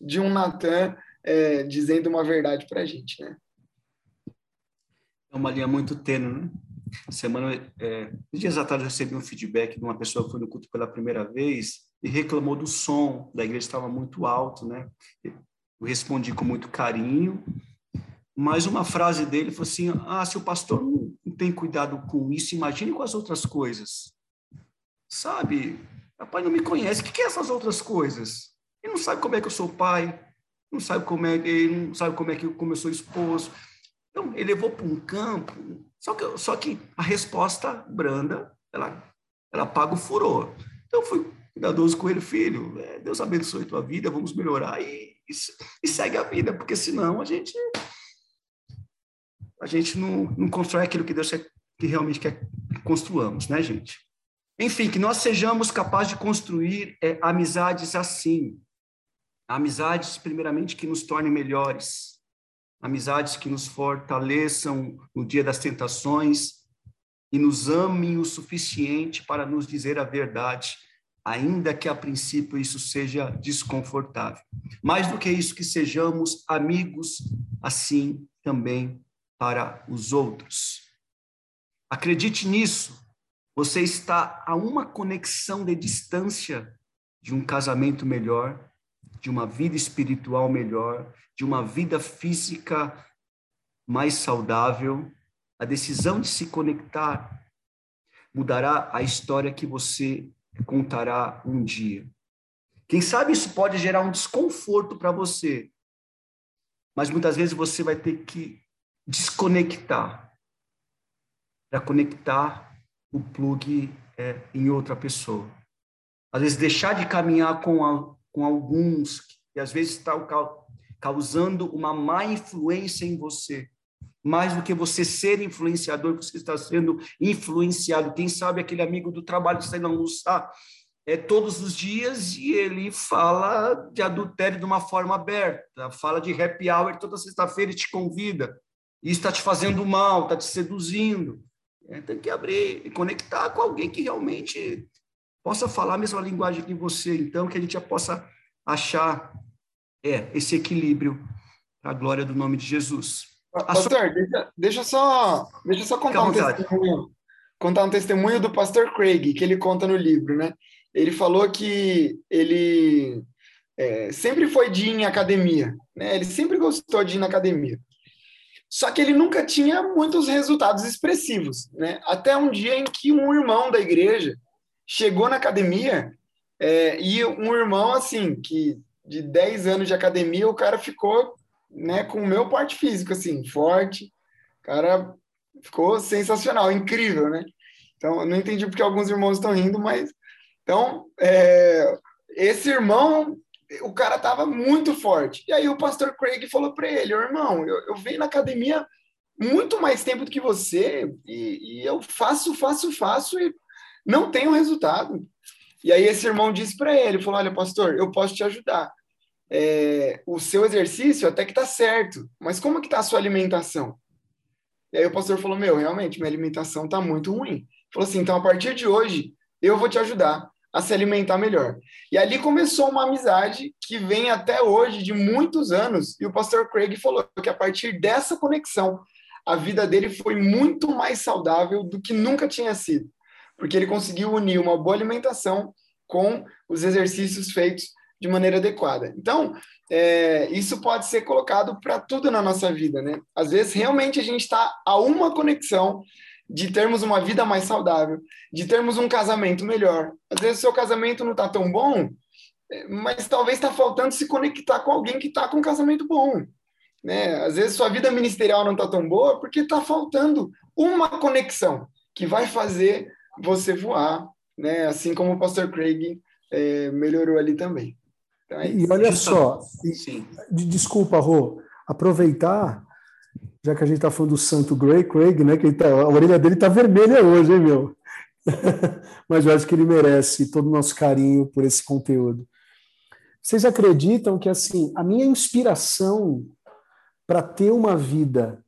de um Natan é, dizendo uma verdade para a gente, né?
É uma linha muito tênue, né? Semana, é, dias atrás recebi um feedback de uma pessoa que foi no culto pela primeira vez e reclamou do som da igreja estava muito alto, né? Eu respondi com muito carinho mas uma frase dele foi assim: ah, se o pastor não tem cuidado com isso, imagine com as outras coisas. Sabe? O pai não me conhece. O que é essas outras coisas? Ele não sabe como é que eu sou pai, não sabe como é que ele não sabe como é que como eu sou esposo. Então ele levou para um campo. Só que só que a resposta branda, ela ela paga o furor. Então fui cuidadoso com ele, filho. É, Deus abençoe tua vida, vamos melhorar e, e, e segue a vida, porque senão a gente a gente não, não constrói aquilo que Deus quer, que realmente quer que construamos, né, gente? Enfim, que nós sejamos capazes de construir é, amizades assim. Amizades, primeiramente, que nos tornem melhores. Amizades que nos fortaleçam no dia das tentações e nos amem o suficiente para nos dizer a verdade, ainda que a princípio isso seja desconfortável. Mais do que isso, que sejamos amigos assim também para os outros. Acredite nisso. Você está a uma conexão de distância de um casamento melhor, de uma vida espiritual melhor, de uma vida física mais saudável. A decisão de se conectar mudará a história que você contará um dia. Quem sabe isso pode gerar um desconforto para você, mas muitas vezes você vai ter que desconectar para conectar o plug é, em outra pessoa. Às vezes deixar de caminhar com, a, com alguns que às vezes estão causando uma má influência em você. Mais do que você ser influenciador, você está sendo influenciado. Quem sabe aquele amigo do trabalho está indo almoçar é, todos os dias e ele fala de adultério de uma forma aberta, fala de happy hour toda sexta-feira e te convida. Isso está te fazendo mal, está te seduzindo. É, tem que abrir e conectar com alguém que realmente possa falar a mesma linguagem que você, então, que a gente já possa achar é, esse equilíbrio para a glória do nome de Jesus.
Pastor, sua... deixa, deixa, só, deixa só contar um testemunho, contar um testemunho do pastor Craig, que ele conta no livro, né? Ele falou que ele é, sempre foi de ir em academia, né? Ele sempre gostou de ir na academia. Só que ele nunca tinha muitos resultados expressivos, né? Até um dia em que um irmão da igreja chegou na academia é, e um irmão, assim, que de 10 anos de academia, o cara ficou né, com o meu porte físico, assim, forte. Cara ficou sensacional, incrível, né? Então, eu não entendi porque alguns irmãos estão rindo, mas... Então, é, esse irmão o cara estava muito forte. E aí o pastor Craig falou para ele: irmão, eu, eu venho na academia muito mais tempo do que você e, e, eu faço, faço, faço e não tenho resultado. E aí esse irmão disse para ele, falou, olha, pastor, eu posso te ajudar. É, o seu exercício até que tá certo, mas como que tá a sua alimentação? E aí o pastor falou, meu, realmente, minha alimentação tá muito ruim. Falou assim, então a partir de hoje, eu vou te ajudar a se alimentar melhor. E ali começou uma amizade que vem até hoje, de muitos anos, e o pastor Craig falou que a partir dessa conexão, a vida dele foi muito mais saudável do que nunca tinha sido, porque ele conseguiu unir uma boa alimentação com os exercícios feitos de maneira adequada. Então, é, isso pode ser colocado para tudo na nossa vida, né? Às vezes, realmente, a gente está a uma conexão de termos uma vida mais saudável, de termos um casamento melhor. Às vezes, seu casamento não está tão bom, mas talvez está faltando se conectar com alguém que está com um casamento bom. Né? Às vezes sua vida ministerial não está tão boa porque está faltando uma conexão que vai fazer você voar, né? assim como o pastor Craig é, melhorou ali também.
Então, é e olha só, e, desculpa, Rô, aproveitar, já que a gente está falando do Santo Gray, Craig, né? Que tá, a orelha dele está vermelha hoje, hein, meu? *laughs* Mas eu acho que ele merece todo o nosso carinho por esse conteúdo. Vocês acreditam que assim a minha inspiração para ter uma vida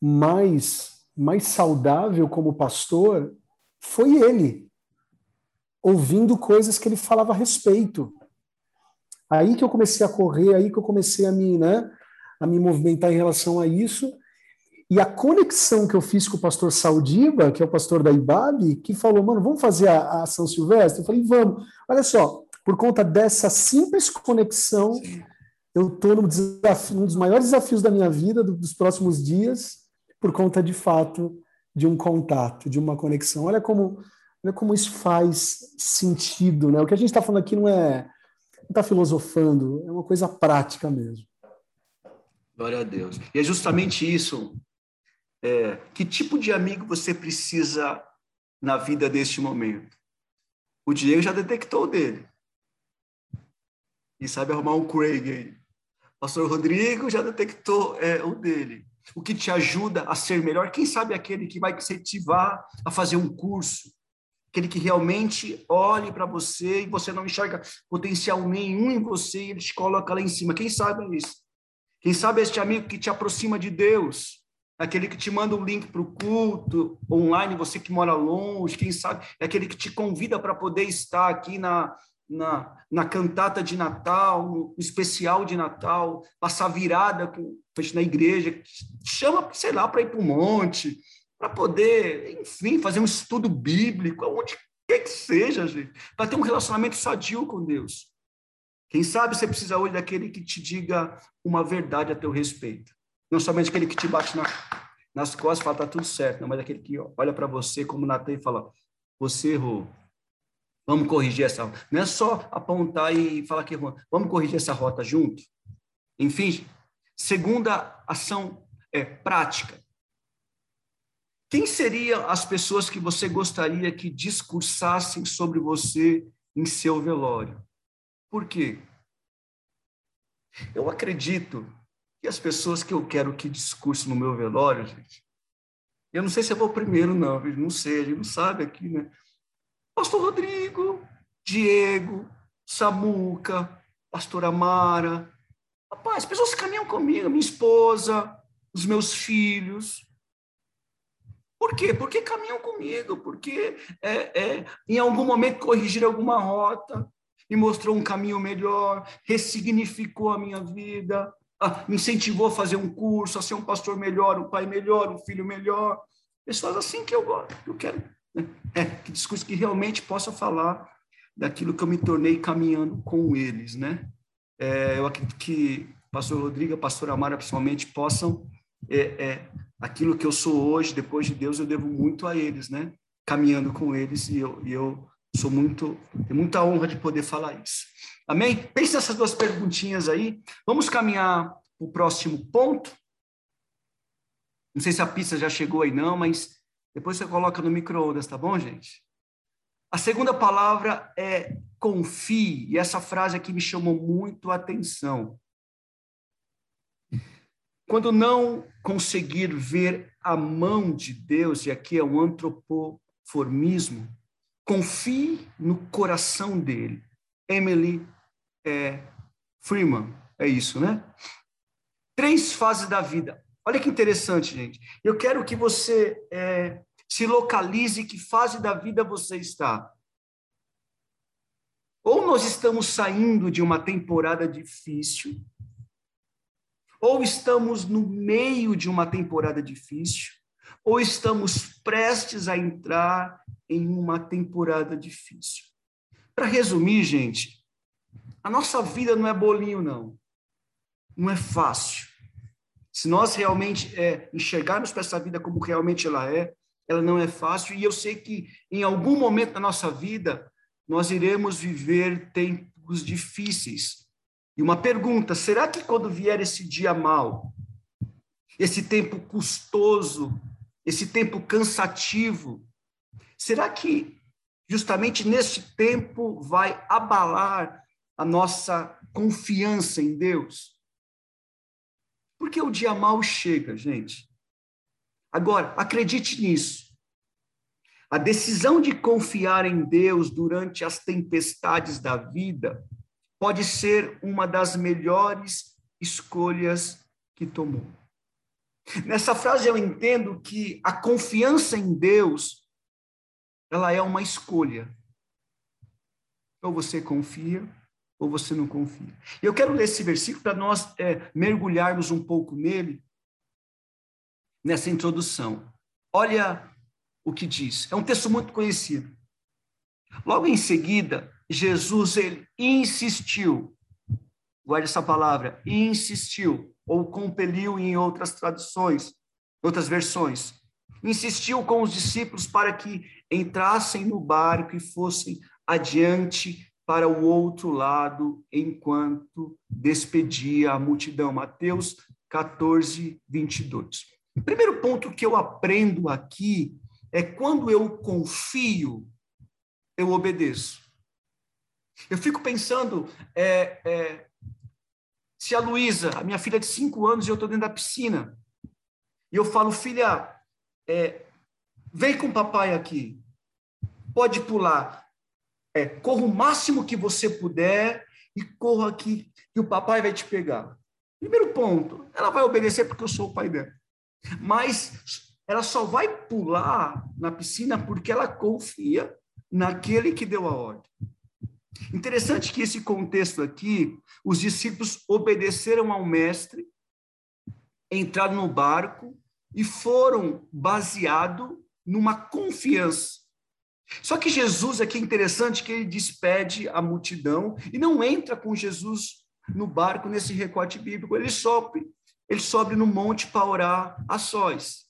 mais mais saudável como pastor foi ele ouvindo coisas que ele falava a respeito. Aí que eu comecei a correr, aí que eu comecei a me, né, a me movimentar em relação a isso. E a conexão que eu fiz com o pastor Saudiba, que é o pastor da IBAB, que falou, mano, vamos fazer a, a São Silvestre? Eu falei, vamos. Olha só, por conta dessa simples conexão, Sim eu estou num, desafio, dos maiores desafios da minha vida, dos próximos dias, por conta de fato de um contato, de uma conexão. Olha como, olha como isso faz sentido, né? O que a gente está falando aqui não é está filosofando, é uma coisa prática mesmo.
Glória a Deus. E é justamente isso. É, que tipo de amigo você precisa na vida deste momento? O Diego já detectou dele. E sabe arrumar um Craig aí. Pastor Rodrigo já detectou é, o dele. O que te ajuda a ser melhor, quem sabe aquele que vai incentivar a fazer um curso, aquele que realmente olhe para você e você não enxerga potencial nenhum em você e ele te coloca lá em cima. Quem sabe é isso? Quem sabe é este amigo que te aproxima de Deus, aquele que te manda um link para o culto online, você que mora longe, quem sabe é aquele que te convida para poder estar aqui na, na, na cantata de Natal, no especial de Natal, passar virada com, na igreja, chama, sei lá, para ir para o monte, para poder, enfim, fazer um estudo bíblico, onde quer que seja, gente, para ter um relacionamento sadio com Deus. Quem sabe você precisa hoje daquele que te diga uma verdade a teu respeito. Não somente aquele que te bate na, nas costas e fala, tá tudo certo, não, mas aquele que olha para você como Natan e fala, você errou, Vamos corrigir essa. Não é só apontar e falar que vamos corrigir essa rota junto. Enfim, segunda ação é prática. Quem seriam as pessoas que você gostaria que discursassem sobre você em seu velório? Por quê? Eu acredito que as pessoas que eu quero que discursem no meu velório, gente, eu não sei se eu vou primeiro, não, não sei, a gente não sabe aqui, né? Pastor Rodrigo, Diego, Samuca, Pastor Amara. Rapaz, as pessoas caminham comigo, minha esposa, os meus filhos. Por quê? Porque caminham comigo, porque é, é, em algum momento corrigiram alguma rota, me mostrou um caminho melhor, ressignificou a minha vida, me incentivou a fazer um curso, a ser um pastor melhor, um pai melhor, um filho melhor. Pessoas assim que eu gosto, eu quero é, que discurso que realmente possa falar daquilo que eu me tornei caminhando com eles, né? É, eu acredito que pastor Rodrigo, a pastora Amara, principalmente, possam é, é, aquilo que eu sou hoje, depois de Deus, eu devo muito a eles, né? Caminhando com eles e eu, e eu sou muito, tenho muita honra de poder falar isso. Amém? Pense nessas duas perguntinhas aí. Vamos caminhar para o próximo ponto. Não sei se a pista já chegou aí não, mas depois você coloca no micro-ondas, tá bom, gente? A segunda palavra é confie, e essa frase aqui me chamou muito a atenção. Quando não conseguir ver a mão de Deus, e aqui é o antropoformismo, confie no coração dele. Emily é, Freeman, é isso, né? Três fases da vida. Olha que interessante, gente. Eu quero que você é, se localize que fase da vida você está. Ou nós estamos saindo de uma temporada difícil, ou estamos no meio de uma temporada difícil, ou estamos prestes a entrar em uma temporada difícil. Para resumir, gente, a nossa vida não é bolinho, não. Não é fácil. Se nós realmente é, enxergarmos para essa vida como realmente ela é, ela não é fácil. E eu sei que em algum momento da nossa vida, nós iremos viver tempos difíceis. E uma pergunta: será que quando vier esse dia mal, esse tempo custoso, esse tempo cansativo, será que justamente nesse tempo vai abalar a nossa confiança em Deus? Porque o dia mal chega, gente. Agora, acredite nisso. A decisão de confiar em Deus durante as tempestades da vida pode ser uma das melhores escolhas que tomou. Nessa frase eu entendo que a confiança em Deus ela é uma escolha. Ou você confia ou você não confia. Eu quero ler esse versículo para nós é, mergulharmos um pouco nele nessa introdução. Olha o que diz. É um texto muito conhecido. Logo em seguida, Jesus ele insistiu, guarde essa palavra, insistiu, ou compeliu em outras traduções, outras versões, insistiu com os discípulos para que entrassem no barco e fossem adiante para o outro lado, enquanto despedia a multidão. Mateus 14, 22. O primeiro ponto que eu aprendo aqui é quando eu confio, eu obedeço. Eu fico pensando, é, é, se a Luísa, a minha filha de cinco anos, e eu estou dentro da piscina, e eu falo, filha, é, vem com o papai aqui, pode pular, é, corra o máximo que você puder e corra aqui, que o papai vai te pegar. Primeiro ponto, ela vai obedecer porque eu sou o pai dela. Mas ela só vai pular na piscina porque ela confia naquele que deu a ordem. Interessante que esse contexto aqui, os discípulos obedeceram ao mestre, entraram no barco e foram baseado numa confiança. Só que Jesus aqui é interessante que ele despede a multidão e não entra com Jesus no barco nesse recorte bíblico, ele sobe, ele sobe no monte para orar a sós.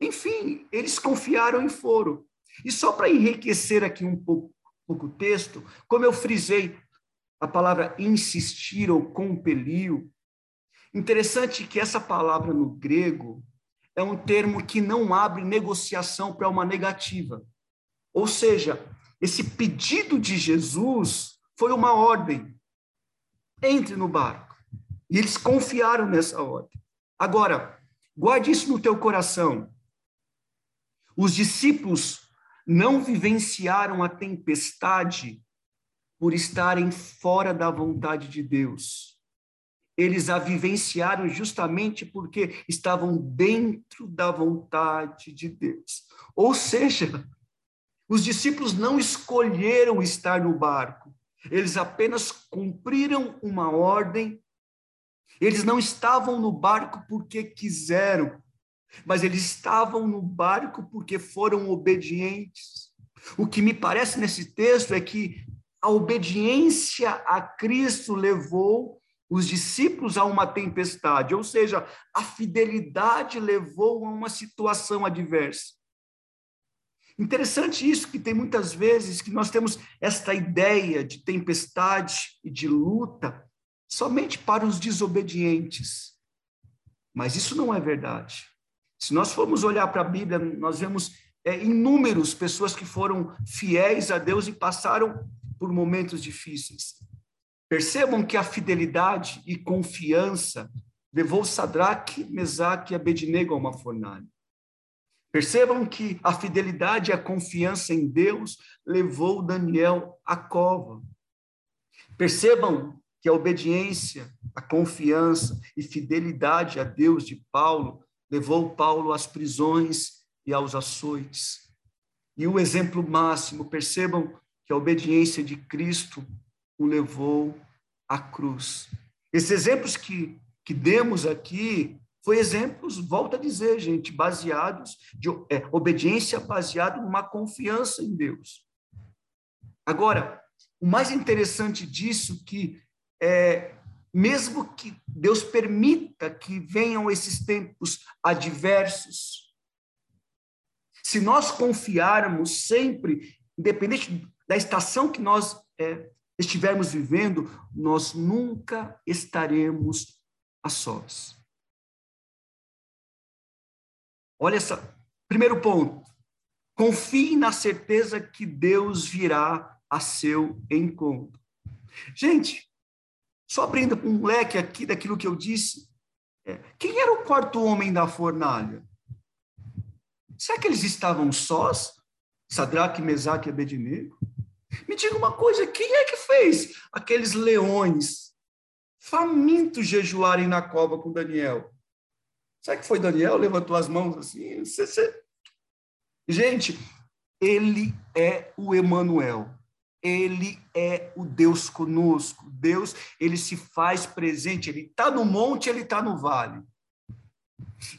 Enfim, eles confiaram e foram. E só para enriquecer aqui um pouco, o texto, como eu frisei, a palavra insistir ou compeliu, interessante que essa palavra no grego é um termo que não abre negociação para uma negativa. Ou seja, esse pedido de Jesus foi uma ordem. Entre no barco. E eles confiaram nessa ordem. Agora, guarde isso no teu coração. Os discípulos não vivenciaram a tempestade por estarem fora da vontade de Deus. Eles a vivenciaram justamente porque estavam dentro da vontade de Deus. Ou seja, os discípulos não escolheram estar no barco, eles apenas cumpriram uma ordem. Eles não estavam no barco porque quiseram, mas eles estavam no barco porque foram obedientes. O que me parece nesse texto é que a obediência a Cristo levou os discípulos a uma tempestade, ou seja, a fidelidade levou a uma situação adversa. Interessante isso que tem muitas vezes que nós temos esta ideia de tempestade e de luta somente para os desobedientes. Mas isso não é verdade. Se nós formos olhar para a Bíblia, nós vemos é, inúmeros pessoas que foram fiéis a Deus e passaram por momentos difíceis. Percebam que a fidelidade e confiança levou Sadraque, Mesaque e Abednego a uma fornalha. Percebam que a fidelidade e a confiança em Deus levou Daniel à cova. Percebam que a obediência, a confiança e fidelidade a Deus de Paulo levou Paulo às prisões e aos açoites. E o exemplo máximo, percebam que a obediência de Cristo o levou à cruz. Esses exemplos que, que demos aqui foi exemplos, volto a dizer, gente, baseados de é, obediência baseada numa confiança em Deus. Agora, o mais interessante disso que é mesmo que Deus permita que venham esses tempos adversos, se nós confiarmos sempre, independente da estação que nós é, estivermos vivendo, nós nunca estaremos a sós. Olha essa. Primeiro ponto. Confie na certeza que Deus virá a seu encontro. Gente, só abrindo um leque aqui daquilo que eu disse. É, quem era o quarto homem da fornalha? Será que eles estavam sós? Sadraque, Mesaque e Abednego? Me diga uma coisa, quem é que fez aqueles leões famintos jejuarem na cova com Daniel? Será que foi Daniel? Levantou as mãos assim. Gente, ele é o Emanuel. Ele é o Deus conosco. Deus, ele se faz presente. Ele está no monte, ele está no vale.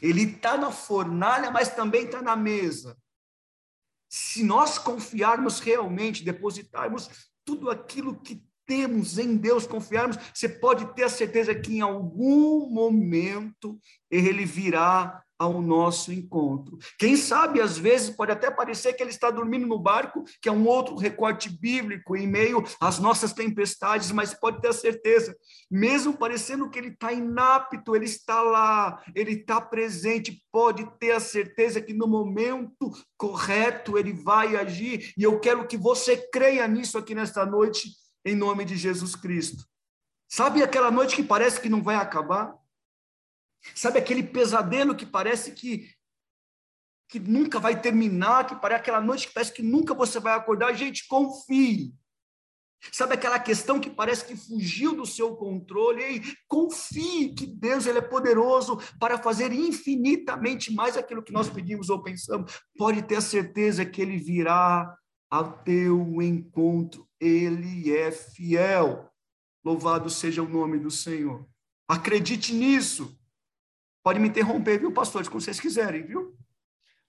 Ele está na fornalha, mas também está na mesa. Se nós confiarmos realmente, depositarmos tudo aquilo que temos em Deus, confiarmos, você pode ter a certeza que em algum momento ele virá ao nosso encontro. Quem sabe, às vezes, pode até parecer que ele está dormindo no barco, que é um outro recorte bíblico em meio às nossas tempestades, mas pode ter a certeza, mesmo parecendo que ele está inapto, ele está lá, ele está presente, pode ter a certeza que no momento correto ele vai agir, e eu quero que você creia nisso aqui nesta noite, em nome de Jesus Cristo. Sabe aquela noite que parece que não vai acabar? Sabe aquele pesadelo que parece que que nunca vai terminar, que parece aquela noite que parece que nunca você vai acordar. Gente, confie. Sabe aquela questão que parece que fugiu do seu controle? Ei, confie que Deus ele é poderoso para fazer infinitamente mais aquilo que nós pedimos ou pensamos. Pode ter a certeza que ele virá ao teu encontro. Ele é fiel. Louvado seja o nome do Senhor. Acredite nisso. Pode me interromper, viu, pastor, como vocês quiserem, viu?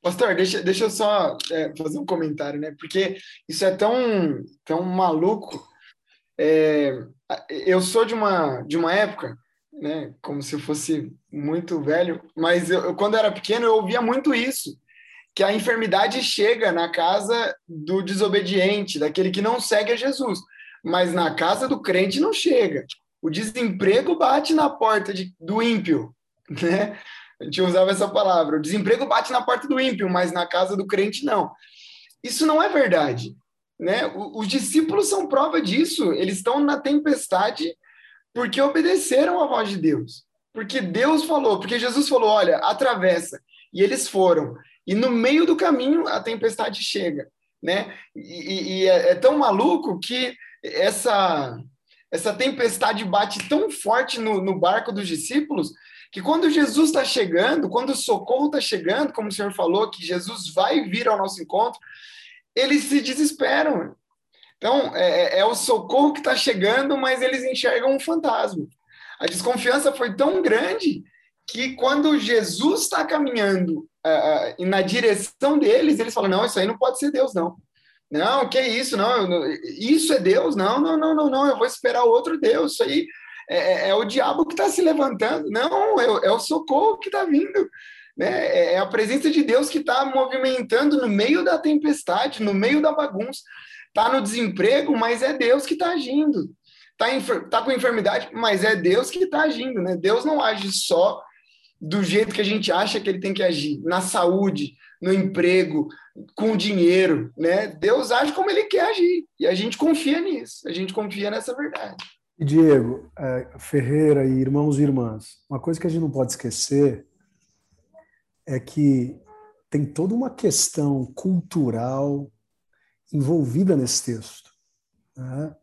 Pastor, deixa, deixa eu só é, fazer um comentário, né? Porque isso é tão, tão maluco. É, eu sou de uma, de uma época, né? Como se fosse muito velho, mas eu, quando eu era pequeno eu ouvia muito isso, que a enfermidade chega na casa do desobediente, daquele que não segue a Jesus, mas na casa do crente não chega. O desemprego bate na porta de, do ímpio, *laughs* né? A gente usava essa palavra. O desemprego bate na porta do ímpio, mas na casa do crente não. Isso não é verdade, né? Os discípulos são prova disso. Eles estão na tempestade porque obedeceram à voz de Deus. Porque Deus falou, porque Jesus falou, olha, atravessa. E eles foram. E no meio do caminho a tempestade chega, né? E, e é, é tão maluco que essa essa tempestade bate tão forte no, no barco dos discípulos que quando Jesus está chegando, quando o socorro está chegando, como o senhor falou, que Jesus vai vir ao nosso encontro, eles se desesperam. Então, é, é, é o socorro que está chegando, mas eles enxergam um fantasma. A desconfiança foi tão grande que quando Jesus está caminhando uh, na direção deles, eles falam: não, isso aí não pode ser Deus, não. Não, que isso, não, isso é Deus? Não, não, não, não, não, eu vou esperar outro Deus, isso aí é, é, é o diabo que está se levantando, não, é, é, o socorro que está vindo. Né? É, é a presença de Deus que está movimentando no meio da tempestade, no meio da bagunça. Está no desemprego, mas é Deus que está agindo. Está tá com enfermidade, mas é Deus que está agindo. Né? Deus não age só do jeito que a gente acha que ele tem que agir, na saúde, no emprego, com dinheiro, né? Deus age como ele quer agir e a gente confia nisso, a gente confia nessa verdade.
Diego, é, Ferreira e irmãos e irmãs, uma coisa que a gente não pode esquecer é que tem toda uma questão cultural envolvida nesse texto. Né?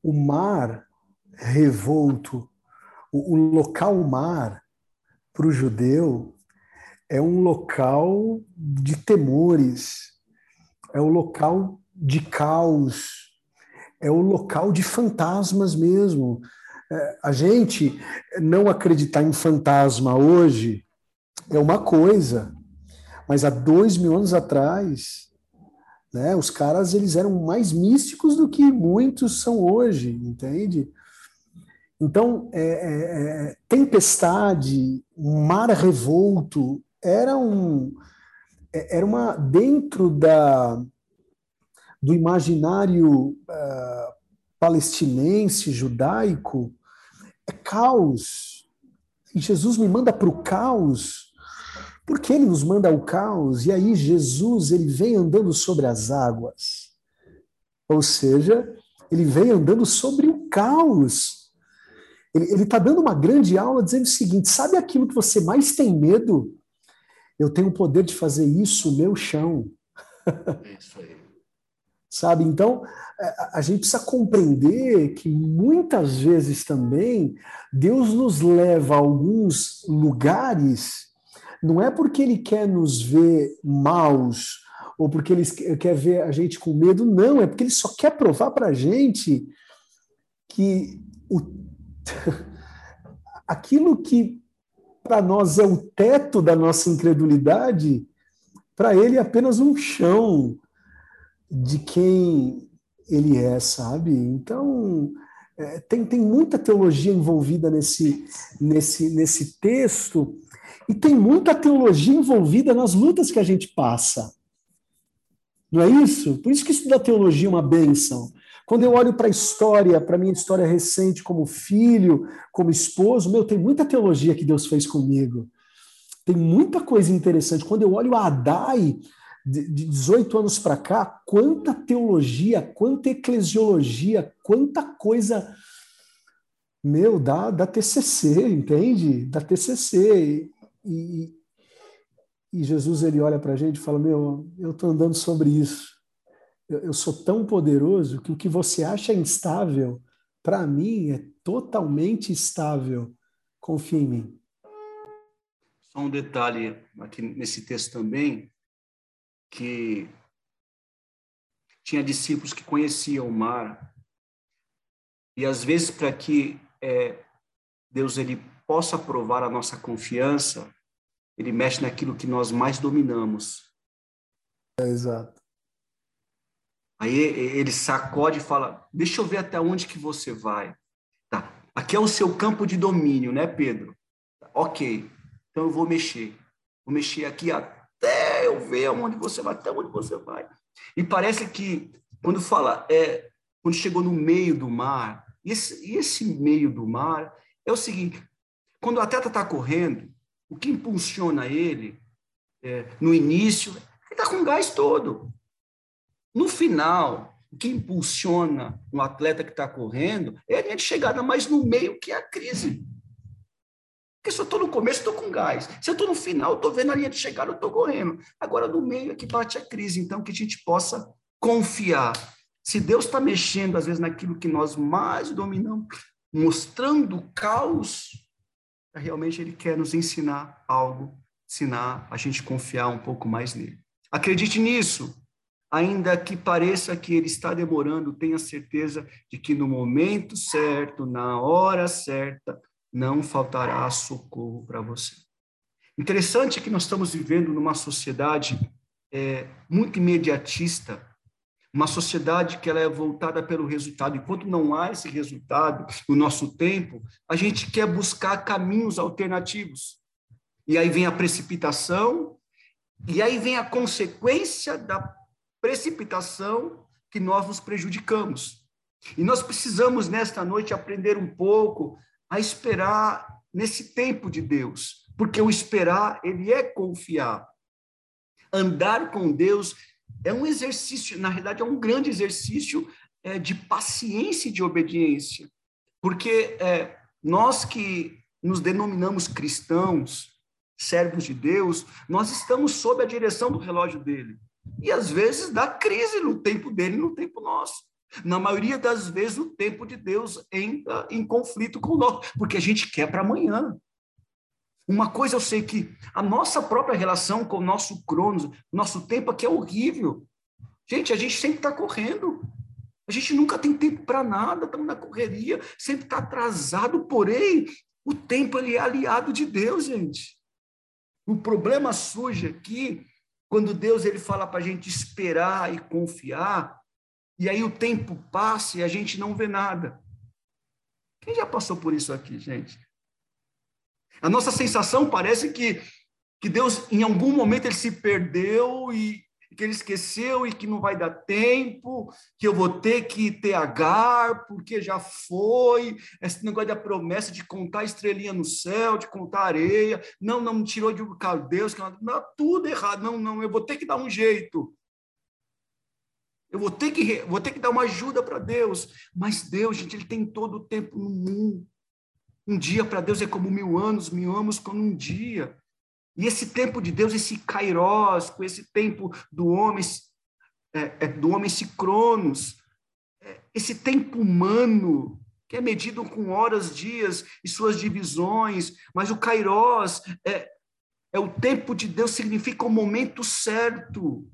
O mar revolto, o, o local mar para o judeu é um local de temores, é o local de caos, é o local de fantasmas mesmo. É, a gente não acreditar em fantasma hoje é uma coisa, mas há dois mil anos atrás, né, os caras eles eram mais místicos do que muitos são hoje, entende? Então, é, é, é tempestade, mar revolto, era um é, era uma dentro da do imaginário uh, palestinense judaico é caos. E Jesus me manda para o caos. Porque ele nos manda ao caos? E aí Jesus ele vem andando sobre as águas. Ou seja ele vem andando sobre o caos. Ele está dando uma grande aula dizendo o seguinte sabe aquilo que você mais tem medo? Eu tenho o poder de fazer isso meu chão. É isso aí. Sabe? Então, a gente precisa compreender que muitas vezes também Deus nos leva a alguns lugares, não é porque Ele quer nos ver maus, ou porque Ele quer ver a gente com medo, não, é porque Ele só quer provar para a gente que o... *laughs* aquilo que para nós é o teto da nossa incredulidade, para ele é apenas um chão de quem ele é, sabe? Então, é, tem, tem muita teologia envolvida nesse, nesse, nesse texto, e tem muita teologia envolvida nas lutas que a gente passa. Não é isso? Por isso que estudar teologia é uma bênção. Quando eu olho para a história, para a minha história recente como filho, como esposo, meu, tem muita teologia que Deus fez comigo. Tem muita coisa interessante. Quando eu olho a Adai, de 18 anos para cá, quanta teologia, quanta eclesiologia, quanta coisa. Meu, da, da TCC, entende? Da TCC. E, e Jesus ele olha para a gente e fala: Meu, eu estou andando sobre isso eu, eu sou tão poderoso que o que você acha instável, para mim, é totalmente estável. Confia em mim.
Só um detalhe aqui nesse texto também, que tinha discípulos que conheciam o mar, e às vezes para que é, Deus ele possa provar a nossa confiança, ele mexe naquilo que nós mais dominamos.
É, exato.
Aí ele sacode e fala: Deixa eu ver até onde que você vai. Tá. Aqui é o seu campo de domínio, né, Pedro? Ok. Então eu vou mexer. Vou mexer aqui eu ver onde você vai, até onde você vai. E parece que quando fala, é, quando chegou no meio do mar, e esse, esse meio do mar é o seguinte: quando o atleta está correndo, o que impulsiona ele é, no início, ele está com gás todo. No final, o que impulsiona um atleta que está correndo é a linha de chegada, mas no meio que é a crise. Porque se eu estou no começo, estou com gás. Se eu estou no final, estou vendo a linha de chegada, estou correndo. Agora, no meio é que bate a crise. Então, que a gente possa confiar. Se Deus está mexendo, às vezes, naquilo que nós mais dominamos, mostrando caos, realmente Ele quer nos ensinar algo, ensinar a gente confiar um pouco mais nele. Acredite nisso ainda que pareça que ele está demorando, tenha certeza de que no momento certo, na hora certa, não faltará socorro para você. Interessante que nós estamos vivendo numa sociedade é, muito imediatista, uma sociedade que ela é voltada pelo resultado. Enquanto não há esse resultado no nosso tempo, a gente quer buscar caminhos alternativos. E aí vem a precipitação, e aí vem a consequência da precipitação que nós nos prejudicamos. E nós precisamos, nesta noite, aprender um pouco a esperar nesse tempo de Deus, porque o esperar, ele é confiar. Andar com Deus é um exercício, na realidade, é um grande exercício é, de paciência e de obediência, porque é, nós que nos denominamos cristãos, servos de Deus, nós estamos sob a direção do relógio dele. E às vezes dá crise no tempo dele no tempo nosso. Na maioria das vezes, o tempo de Deus entra em conflito com nós, porque a gente quer para amanhã. Uma coisa eu sei que a nossa própria relação com o nosso cronos, nosso tempo aqui é horrível. Gente, a gente sempre está correndo. A gente nunca tem tempo para nada, estamos na correria, sempre está atrasado, porém, o tempo ele é aliado de Deus, gente. O problema surge aqui quando Deus ele fala para a gente esperar e confiar, e aí o tempo passa e a gente não vê nada. Quem já passou por isso aqui, gente? A nossa sensação parece que, que Deus, em algum momento, ele se perdeu e que ele esqueceu e que não vai dar tempo, que eu vou ter que ter agar, porque já foi, esse negócio da promessa de contar estrelinha no céu, de contar areia, não, não, me tirou de um Deus, não, tudo errado, não, não, eu vou ter que dar um jeito. Eu vou ter que, vou ter que dar uma ajuda para Deus. Mas Deus, gente, Ele tem todo o tempo no mundo. Um dia para Deus é como mil anos, mil anos como um dia. E esse tempo de Deus, esse kairós, com esse tempo do homem, é, é, do homem esse cronos, é, esse tempo humano, que é medido com horas, dias e suas divisões, mas o kairós é, é o tempo de Deus, significa o momento certo.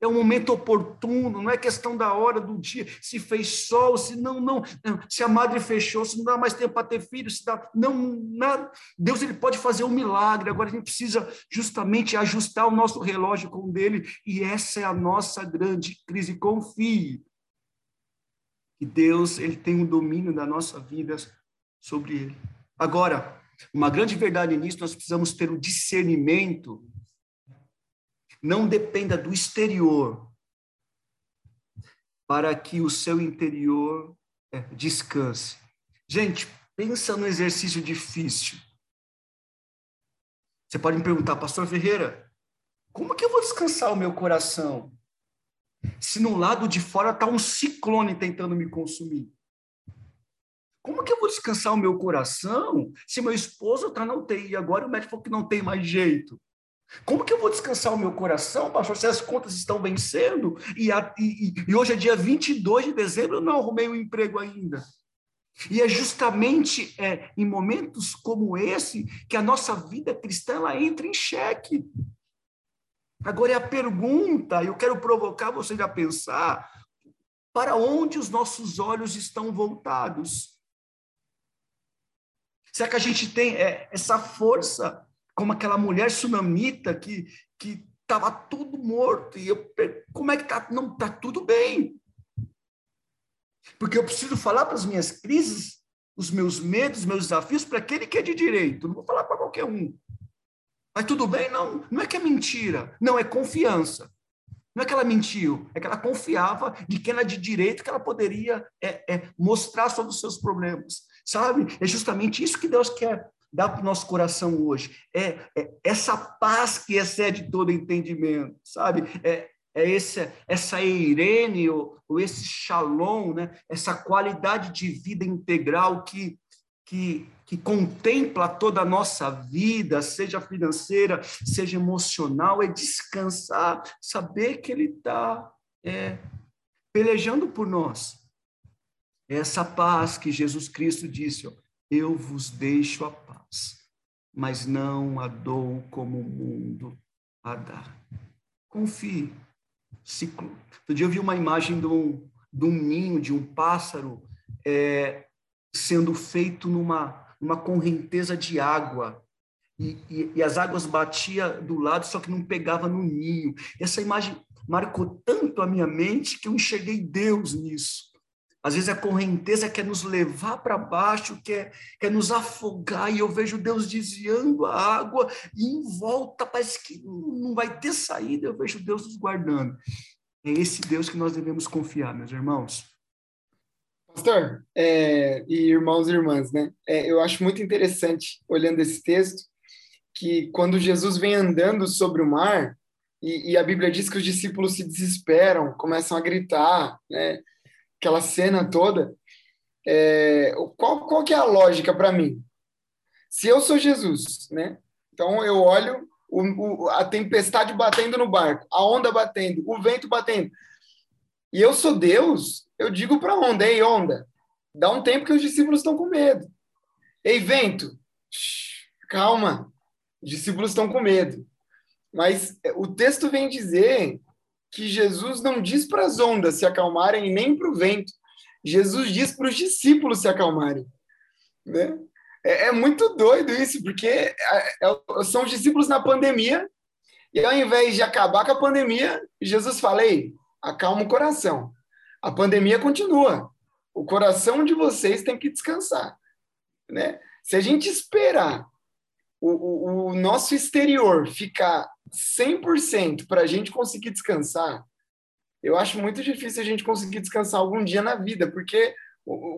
É o momento oportuno, não é questão da hora do dia, se fez sol, se não, não, se a madre fechou, se não dá mais tempo para ter filho, se dá, não, nada. Deus ele pode fazer um milagre. Agora a gente precisa justamente ajustar o nosso relógio com o dele, e essa é a nossa grande crise. Confie que Deus ele tem o um domínio da nossa vida sobre ele. Agora, uma grande verdade nisso, nós precisamos ter o discernimento não dependa do exterior, para que o seu interior é, descanse. Gente, pensa no exercício difícil. Você pode me perguntar, Pastor Ferreira, como que eu vou descansar o meu coração? Se no lado de fora está um ciclone tentando me consumir. Como que eu vou descansar o meu coração se meu esposo está na UTI agora e o médico falou que não tem mais jeito? Como que eu vou descansar o meu coração, pastor, se as contas estão vencendo e, a, e, e hoje é dia 22 de dezembro, eu não arrumei um emprego ainda? E é justamente é, em momentos como esse que a nossa vida cristã ela entra em xeque. Agora é a pergunta, eu quero provocar você a pensar para onde os nossos olhos estão voltados. Será que a gente tem é, essa força como aquela mulher sunamita que que estava tudo morto e eu como é que tá? Não tá tudo bem. Porque eu preciso falar para as minhas crises os meus medos meus desafios para aquele que é de direito. Não vou falar para qualquer um. Mas tudo bem? Não não é que é mentira. Não é confiança. Não é que ela mentiu, é que ela confiava de que era de direito que ela poderia é, é, mostrar sobre os seus problemas. Sabe? É justamente isso que Deus quer dá para o nosso coração hoje. É, é, essa paz que excede todo entendimento, sabe? É, é esse, essa eirene, ou, ou esse shalom, né? essa qualidade de vida integral que, que, que contempla toda a nossa vida, seja financeira, seja emocional, é descansar, saber que Ele está é, pelejando por nós. É essa paz que Jesus Cristo disse, ó, eu vos deixo a paz, mas não a dou como o mundo a dá. Confie. Ciclo. Outro dia eu vi uma imagem de um, de um ninho, de um pássaro, é, sendo feito numa, numa correnteza de água. E, e, e, as águas batiam do lado, só que não pegava no ninho. Essa imagem marcou tanto a minha mente que eu enxerguei Deus nisso. Às vezes a correnteza quer nos levar para baixo, quer, quer nos afogar, e eu vejo Deus desviando a água, e em volta parece que não vai ter saída, eu vejo Deus nos guardando. É esse Deus que nós devemos confiar, meus irmãos.
Pastor, é, e irmãos e irmãs, né? É, eu acho muito interessante, olhando esse texto, que quando Jesus vem andando sobre o mar, e, e, a Bíblia diz que os discípulos se desesperam, começam a gritar, né? Aquela cena toda. É, qual, qual que é a lógica para mim? Se eu sou Jesus, né? Então eu olho o, o, a tempestade batendo no barco, a onda batendo, o vento batendo, e eu sou Deus, eu digo para a onda, ei onda, dá um tempo que os discípulos estão com medo. Ei vento, calma, os discípulos estão com medo. Mas é, o texto vem dizer que Jesus não diz para as ondas se acalmarem nem para o vento. Jesus diz para os discípulos se acalmarem. Né? É, é, muito doido isso, porque é, é, são os discípulos na pandemia, e ao invés de acabar com a pandemia, Jesus fala: Ei, acalma o coração. A pandemia continua. O coração de vocês tem que descansar. Né? Se a gente esperar o, o, o nosso exterior ficar 100% para a gente conseguir descansar, eu acho muito difícil a gente conseguir descansar algum dia na vida, porque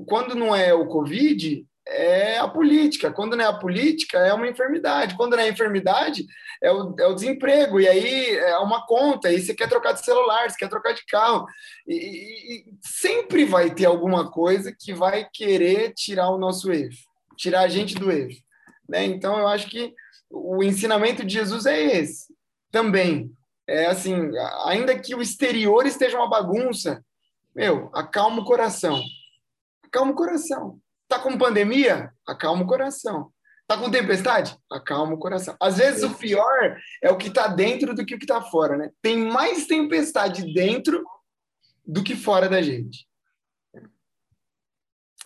quando não é o Covid, é a política. Quando não é a política, é uma enfermidade. Quando não é enfermidade, é o, é o desemprego. E aí é uma conta. E você quer trocar de celular, você quer trocar de carro. E, e sempre vai ter alguma coisa que vai querer tirar o nosso eixo, tirar a gente do eixo. Né? Então, eu acho que o ensinamento de Jesus é esse também. É assim, ainda que o exterior esteja uma bagunça, meu, acalma o coração. Acalma o coração. Tá com pandemia? Acalma o coração. Tá com tempestade? Acalma o coração. Às vezes o pior é o que está dentro do que o que está fora, né? Tem mais tempestade dentro do que fora da gente.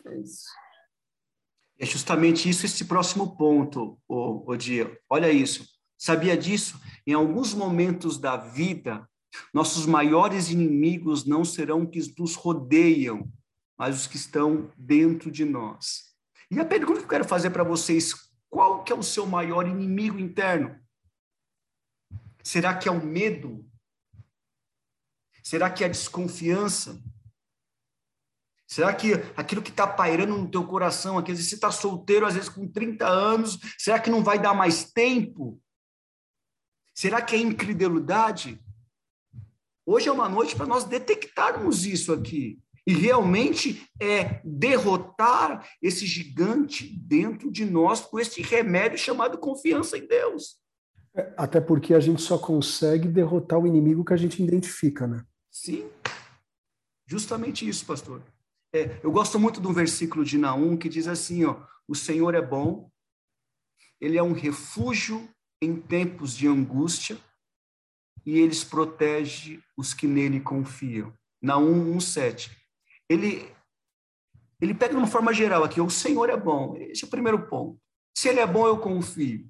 É isso. É justamente isso esse próximo ponto, o Dia. Olha isso. Sabia disso? Em alguns momentos da vida, nossos maiores inimigos não serão os que nos rodeiam, mas os que estão dentro de nós. E a pergunta que eu quero fazer para vocês, qual que é o seu maior inimigo interno? Será que é o medo? Será que é a desconfiança? Será que aquilo que está pairando no teu coração, às vezes você está solteiro, às vezes com 30 anos, será que não vai dar mais tempo? Será que é incredulidade? Hoje é uma noite para nós detectarmos isso aqui e realmente é derrotar esse gigante dentro de nós com esse remédio chamado confiança em Deus.
É, até porque a gente só consegue derrotar o inimigo que a gente identifica, né?
Sim, justamente isso, pastor. É, eu gosto muito de um versículo de Naum que diz assim: ó, o Senhor é bom, ele é um refúgio em tempos de angústia e eles protege os que nele confiam. Naum 1:7. Ele ele pega de uma forma geral aqui, o Senhor é bom. Esse é o primeiro ponto. Se ele é bom, eu confio.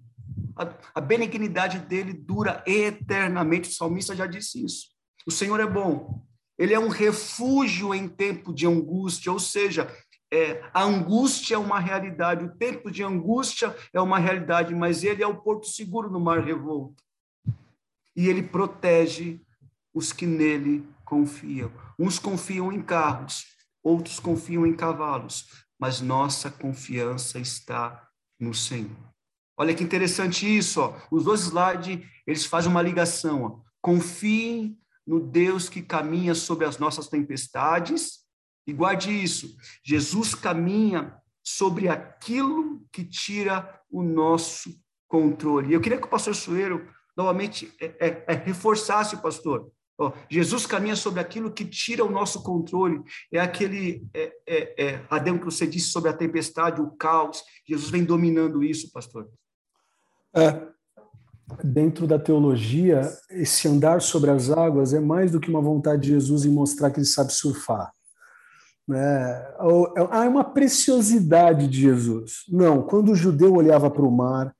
A, a benignidade dele dura eternamente. O salmista já disse isso. O Senhor é bom. Ele é um refúgio em tempo de angústia, ou seja, é, a angústia é uma realidade, o tempo de angústia é uma realidade, mas ele é o porto seguro no mar revolto. E ele protege os que nele confiam. Uns confiam em carros, outros confiam em cavalos, mas nossa confiança está no Senhor. Olha que interessante isso, ó. Os dois slides, eles fazem uma ligação, ó. Confiem no Deus que caminha sobre as nossas tempestades. E guarde isso: Jesus caminha sobre aquilo que tira o nosso controle. Eu queria que o pastor Sueiro novamente é, é, é, reforçasse pastor. Oh, Jesus caminha sobre aquilo que tira o nosso controle. É aquele é, é, é, que você disse sobre a tempestade, o caos. Jesus vem dominando isso, pastor.
É, dentro da teologia, esse andar sobre as águas é mais do que uma vontade de Jesus em mostrar que ele sabe surfar. Né? Há uma preciosidade de Jesus. Não, quando o judeu olhava para o mar,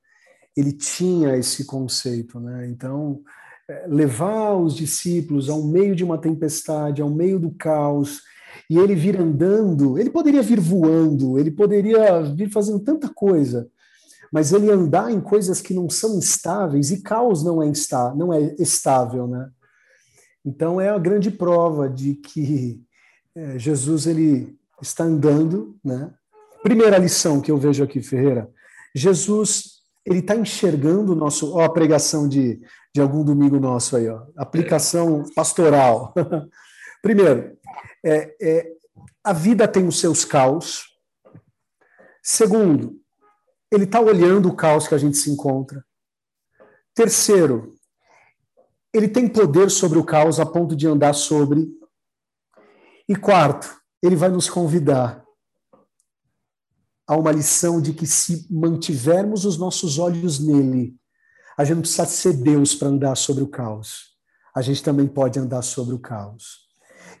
ele tinha esse conceito. Né? Então, é, levar os discípulos ao meio de uma tempestade, ao meio do caos, e ele vir andando, ele poderia vir voando, ele poderia vir fazendo tanta coisa, mas ele andar em coisas que não são estáveis, e caos não é, está, não é estável, né? Então é a grande prova de que é, Jesus ele está andando, né? Primeira lição que eu vejo aqui, Ferreira, Jesus ele está enxergando o nosso. Ó, a pregação de, de algum domingo nosso aí, ó. Aplicação pastoral. *laughs* Primeiro, é, é, a vida tem os seus caos. Segundo, ele está olhando o caos que a gente se encontra. Terceiro, ele tem poder sobre o caos a ponto de andar sobre. E quarto, ele vai nos convidar a uma lição de que se mantivermos os nossos olhos nele, a gente não precisa ser Deus para andar sobre o caos. A gente também pode andar sobre o caos.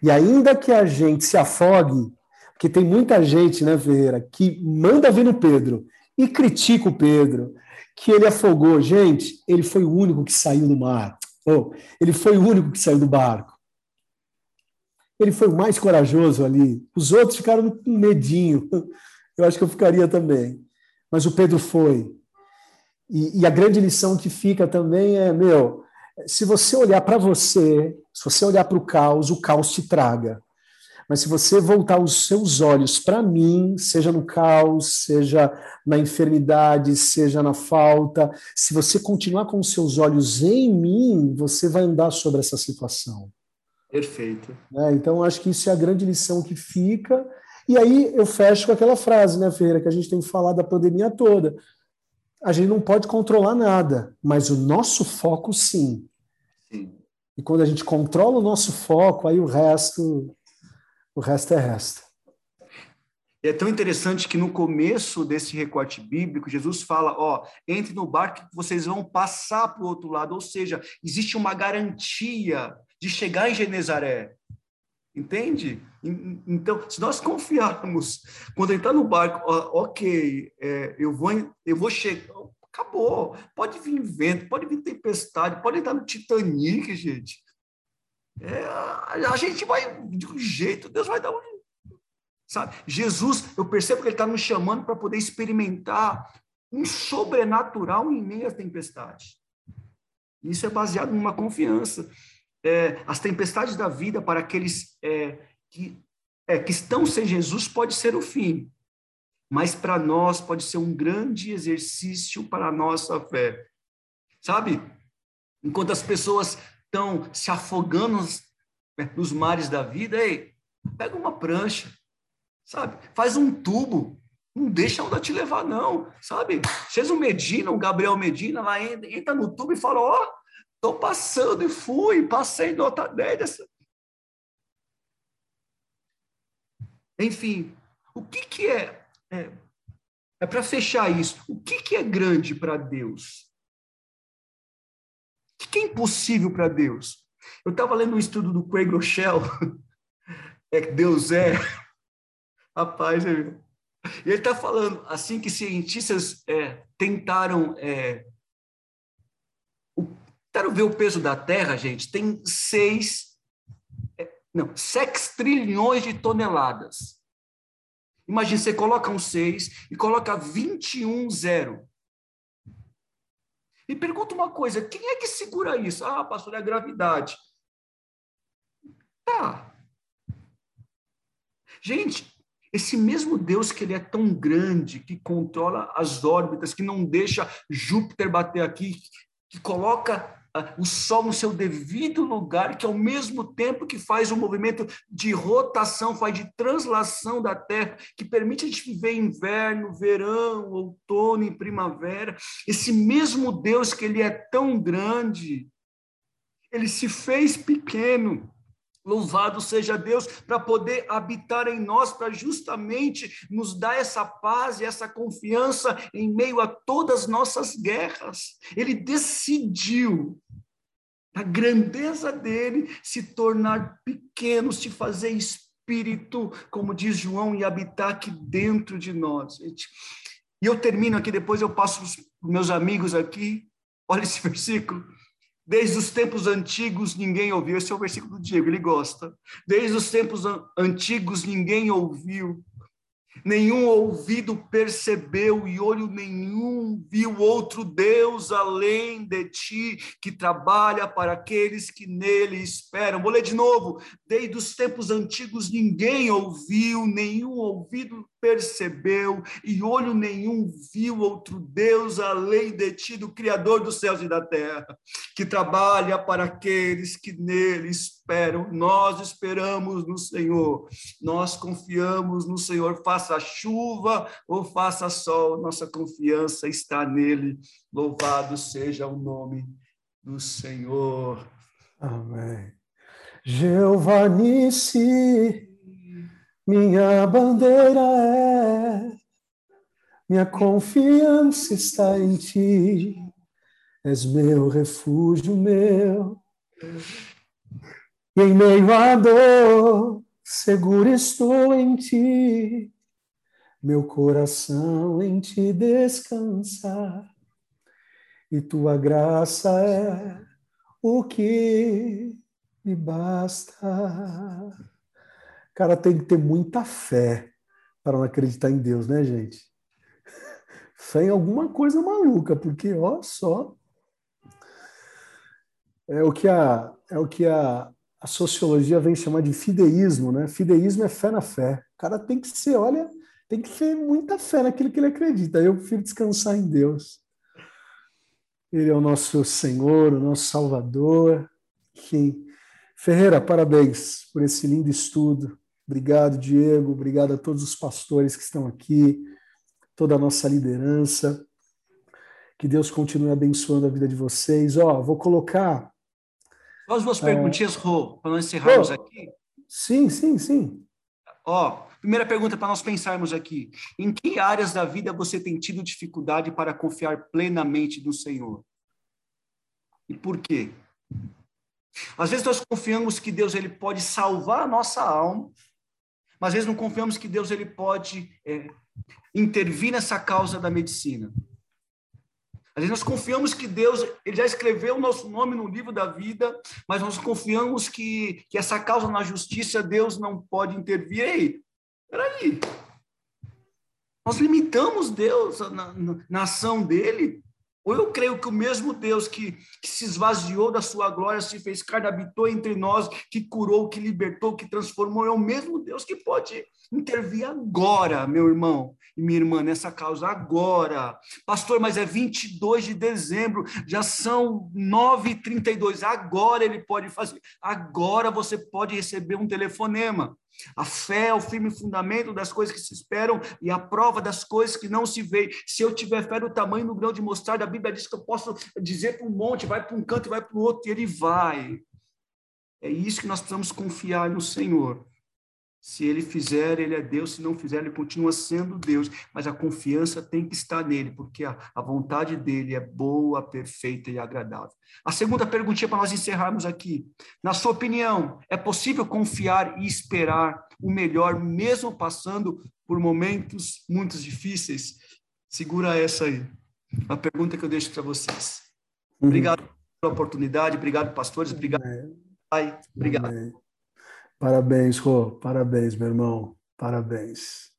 E ainda que a gente se afogue, porque tem muita gente, né, Vera, que manda vir no Pedro e critica o Pedro, que ele afogou. Gente, ele foi o único que saiu do mar. Oh, ele foi o único que saiu do barco. Ele foi o mais corajoso ali. Os outros ficaram com medinho eu acho que eu ficaria também. Mas o Pedro foi. E, e a grande lição que fica também é, meu, se você olhar para você, se você olhar para o caos, o caos te traga. Mas se você voltar os seus olhos para mim, seja no caos, seja na enfermidade, seja na falta, se você continuar com os seus olhos em mim, você vai andar sobre essa situação.
Perfeito.
É, então, acho que isso é a grande lição que fica. E aí eu fecho com aquela frase, né, Ferreira, que a gente tem falado da pandemia toda. A gente não pode controlar nada, mas o nosso foco sim. sim. E quando a gente controla o nosso foco, aí o resto, o resto é resto.
É tão interessante que no começo desse recorte bíblico, Jesus fala: ó, entre no barco que vocês vão passar para o outro lado. Ou seja, existe uma garantia de chegar em Genezaré. Entende? Então, se nós confiarmos, quando entrar no barco, ok, é, eu vou, eu vou chegar, acabou. Pode vir vento, pode vir tempestade, pode entrar no Titanic, gente. É, a gente vai de um jeito, Deus vai dar um. Sabe? Jesus, eu percebo que Ele está nos chamando para poder experimentar um sobrenatural em meio à tempestade. Isso é baseado numa confiança é, as tempestades da vida para aqueles é, que, é, que estão sem Jesus pode ser o fim, mas para nós pode ser um grande exercício para a nossa fé. Sabe? Enquanto as pessoas estão se afogando nos, né, nos mares da vida, ei, pega uma prancha, sabe? Faz um tubo, não deixa a onda te levar, não, sabe? Fez um Medina, um Gabriel Medina, lá entra no tubo e fala, ó, oh, Estou passando e fui, passei nota 10. Enfim, o que, que é? É, é para fechar isso. O que, que é grande para Deus? O que, que é impossível para Deus? Eu estava lendo um estudo do Craig Rochelle, *laughs* é que Deus é. *laughs* Rapaz, e ele está falando assim que cientistas é, tentaram é, Quero ver o peso da Terra, gente, tem seis, é, não, sextrilhões de toneladas. Imagina, você coloca um 6 e coloca 21 zero. E pergunta uma coisa, quem é que segura isso? Ah, pastor, é a gravidade. Tá. Gente, esse mesmo Deus que ele é tão grande, que controla as órbitas, que não deixa Júpiter bater aqui, que coloca o Sol no seu devido lugar, que ao mesmo tempo que faz um movimento de rotação, faz de translação da Terra, que permite a gente viver inverno, verão, outono e primavera, esse mesmo Deus que ele é tão grande, ele se fez pequeno Louvado seja Deus para poder habitar em nós, para justamente nos dar essa paz e essa confiança em meio a todas as nossas guerras. Ele decidiu, a grandeza dele, se tornar pequeno, se fazer espírito, como diz João, e habitar aqui dentro de nós. Gente. E eu termino aqui, depois eu passo para os meus amigos aqui. Olha esse *laughs* versículo. Desde os tempos antigos ninguém ouviu. Esse é o versículo do Diego, ele gosta. Desde os tempos antigos ninguém ouviu. Nenhum ouvido percebeu e olho nenhum viu outro Deus além de ti, que trabalha para aqueles que nele esperam. Vou ler de novo. Desde os tempos antigos ninguém ouviu, nenhum ouvido percebeu, e olho nenhum viu outro Deus além de ti, do Criador dos céus e da terra, que trabalha para aqueles que nele esperam. Nós esperamos no Senhor, nós confiamos no Senhor, faça chuva ou faça sol, nossa confiança está nele. Louvado seja o nome do Senhor.
Amém. Jeová Nissi, minha bandeira é, minha confiança está em ti, és meu refúgio, meu. E em meio à dor, seguro estou em ti, meu coração em ti descansa, e tua graça é o que me basta. Cara, tem que ter muita fé para não acreditar em Deus, né, gente? Fé em alguma coisa maluca, porque, ó, só. É o que a, é o que a, a sociologia vem chamar de fideísmo, né? Fideísmo é fé na fé. O cara tem que ser, olha, tem que ter muita fé naquilo que ele acredita. Eu prefiro descansar em Deus. Ele é o nosso Senhor, o nosso Salvador. Enfim, Ferreira, parabéns por esse lindo estudo. Obrigado, Diego. Obrigado a todos os pastores que estão aqui, toda a nossa liderança. Que Deus continue abençoando a vida de vocês. Ó, vou colocar.
Só as duas é... perguntinhas, Rô, para nós encerrarmos aqui.
Sim, sim, sim.
Ó, primeira pergunta para nós pensarmos aqui. Em que áreas da vida você tem tido dificuldade para confiar plenamente no Senhor? E por quê? Às vezes nós confiamos que Deus ele pode salvar a nossa alma, mas às vezes não confiamos que Deus ele pode é, intervir nessa causa da medicina. Às vezes nós confiamos que Deus ele já escreveu o nosso nome no livro da vida, mas nós confiamos que, que essa causa na justiça Deus não pode intervir. Ei, peraí. Nós limitamos Deus na, na, na ação dele. Ou eu creio que o mesmo Deus que, que, se esvaziou da sua glória, se fez carne, habitou entre nós, que curou, que libertou, que transformou, é o mesmo Deus que pode intervir agora, meu irmão e minha irmã, nessa causa, agora. Pastor, mas é 22 de dezembro, já são 9h32, agora ele pode fazer, agora você pode receber um telefonema. A fé é o firme fundamento das coisas que se esperam e a prova das coisas que não se veem. Se eu tiver fé do tamanho do grão de mostarda, a Bíblia diz que eu posso dizer para um monte, vai para um canto e vai para o outro, e ele vai. É isso que nós precisamos confiar no Senhor. Se ele fizer, ele é Deus, se não fizer, ele continua sendo Deus, mas a confiança tem que estar nele, porque a, a vontade dele é boa, perfeita e agradável. A segunda perguntinha para nós encerrarmos aqui. Na sua opinião, é possível confiar e esperar o melhor, mesmo passando por momentos muito difíceis? Segura essa aí. A pergunta que eu deixo para vocês. Uhum. Obrigado pela oportunidade, obrigado, pastores, obrigado, pai, obrigado.
Parabéns, Rô. Parabéns, meu irmão. Parabéns.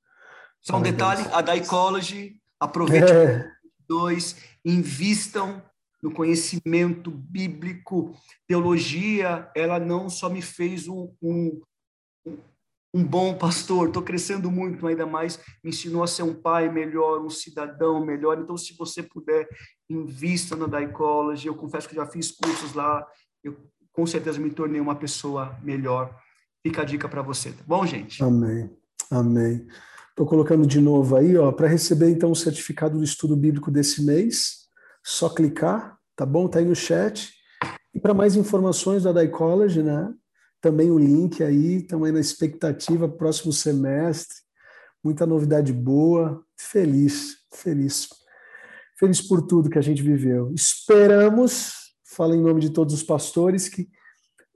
Só um detalhe, a Daicology, aproveite é. dois, invistam no conhecimento bíblico, teologia, ela não só me fez um, um, um bom pastor, estou crescendo muito, ainda mais me ensinou a ser um pai melhor, um cidadão melhor. Então, se você puder, invista na Daicology. Eu confesso que já fiz cursos lá, eu com certeza me tornei uma pessoa melhor. Fica a dica para você, tá bom, gente?
Amém. Amém. Estou colocando de novo aí, ó, para receber então o certificado do estudo bíblico desse mês, só clicar, tá bom? Tá aí no chat. E para mais informações da Daicology, né? Também o link aí, também na expectativa próximo semestre. Muita novidade boa. Feliz, feliz. Feliz por tudo que a gente viveu. Esperamos, falo em nome de todos os pastores, que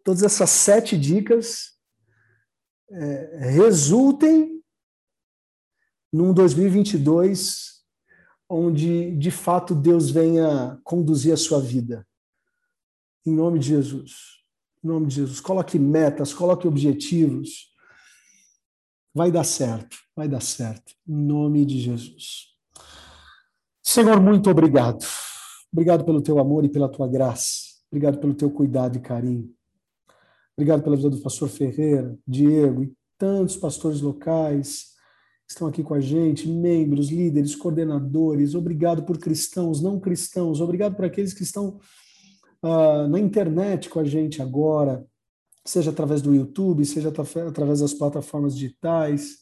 todas essas sete dicas é, resultem num 2022 onde de fato Deus venha conduzir a sua vida. Em nome de Jesus. Em nome de Jesus. Coloque metas, coloque objetivos. Vai dar certo, vai dar certo. Em nome de Jesus. Senhor, muito obrigado. Obrigado pelo teu amor e pela tua graça. Obrigado pelo teu cuidado e carinho. Obrigado pela vida do pastor Ferreira, Diego e tantos pastores locais que estão aqui com a gente, membros, líderes, coordenadores, obrigado por cristãos, não cristãos, obrigado por aqueles que estão uh, na internet com a gente agora, seja através do YouTube, seja através das plataformas digitais.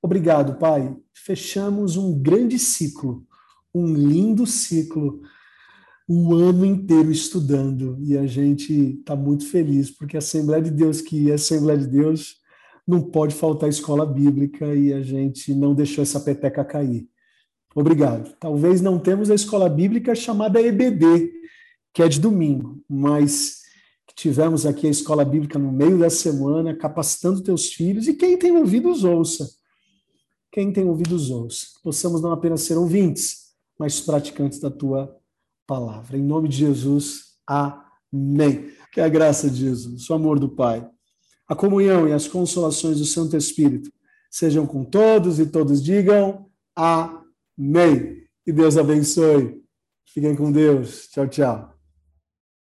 Obrigado, Pai. Fechamos um grande ciclo, um lindo ciclo, o ano inteiro estudando e a gente está muito feliz porque a Assembleia de Deus, que é Assembleia de Deus, não pode faltar escola bíblica e a gente não deixou essa peteca cair. Obrigado. Talvez não temos a escola bíblica chamada EBD, que é de domingo, mas tivemos aqui a escola bíblica no meio da semana, capacitando teus filhos, e quem tem ouvidos, ouça. Quem tem ouvidos, ouça. Possamos não apenas ser ouvintes, mas praticantes da tua palavra. Em nome de Jesus, amém. Que a graça de Jesus, o amor do Pai, a comunhão e as consolações do Santo Espírito sejam com todos e todos digam amém. E Deus abençoe. Fiquem com Deus. Tchau, tchau.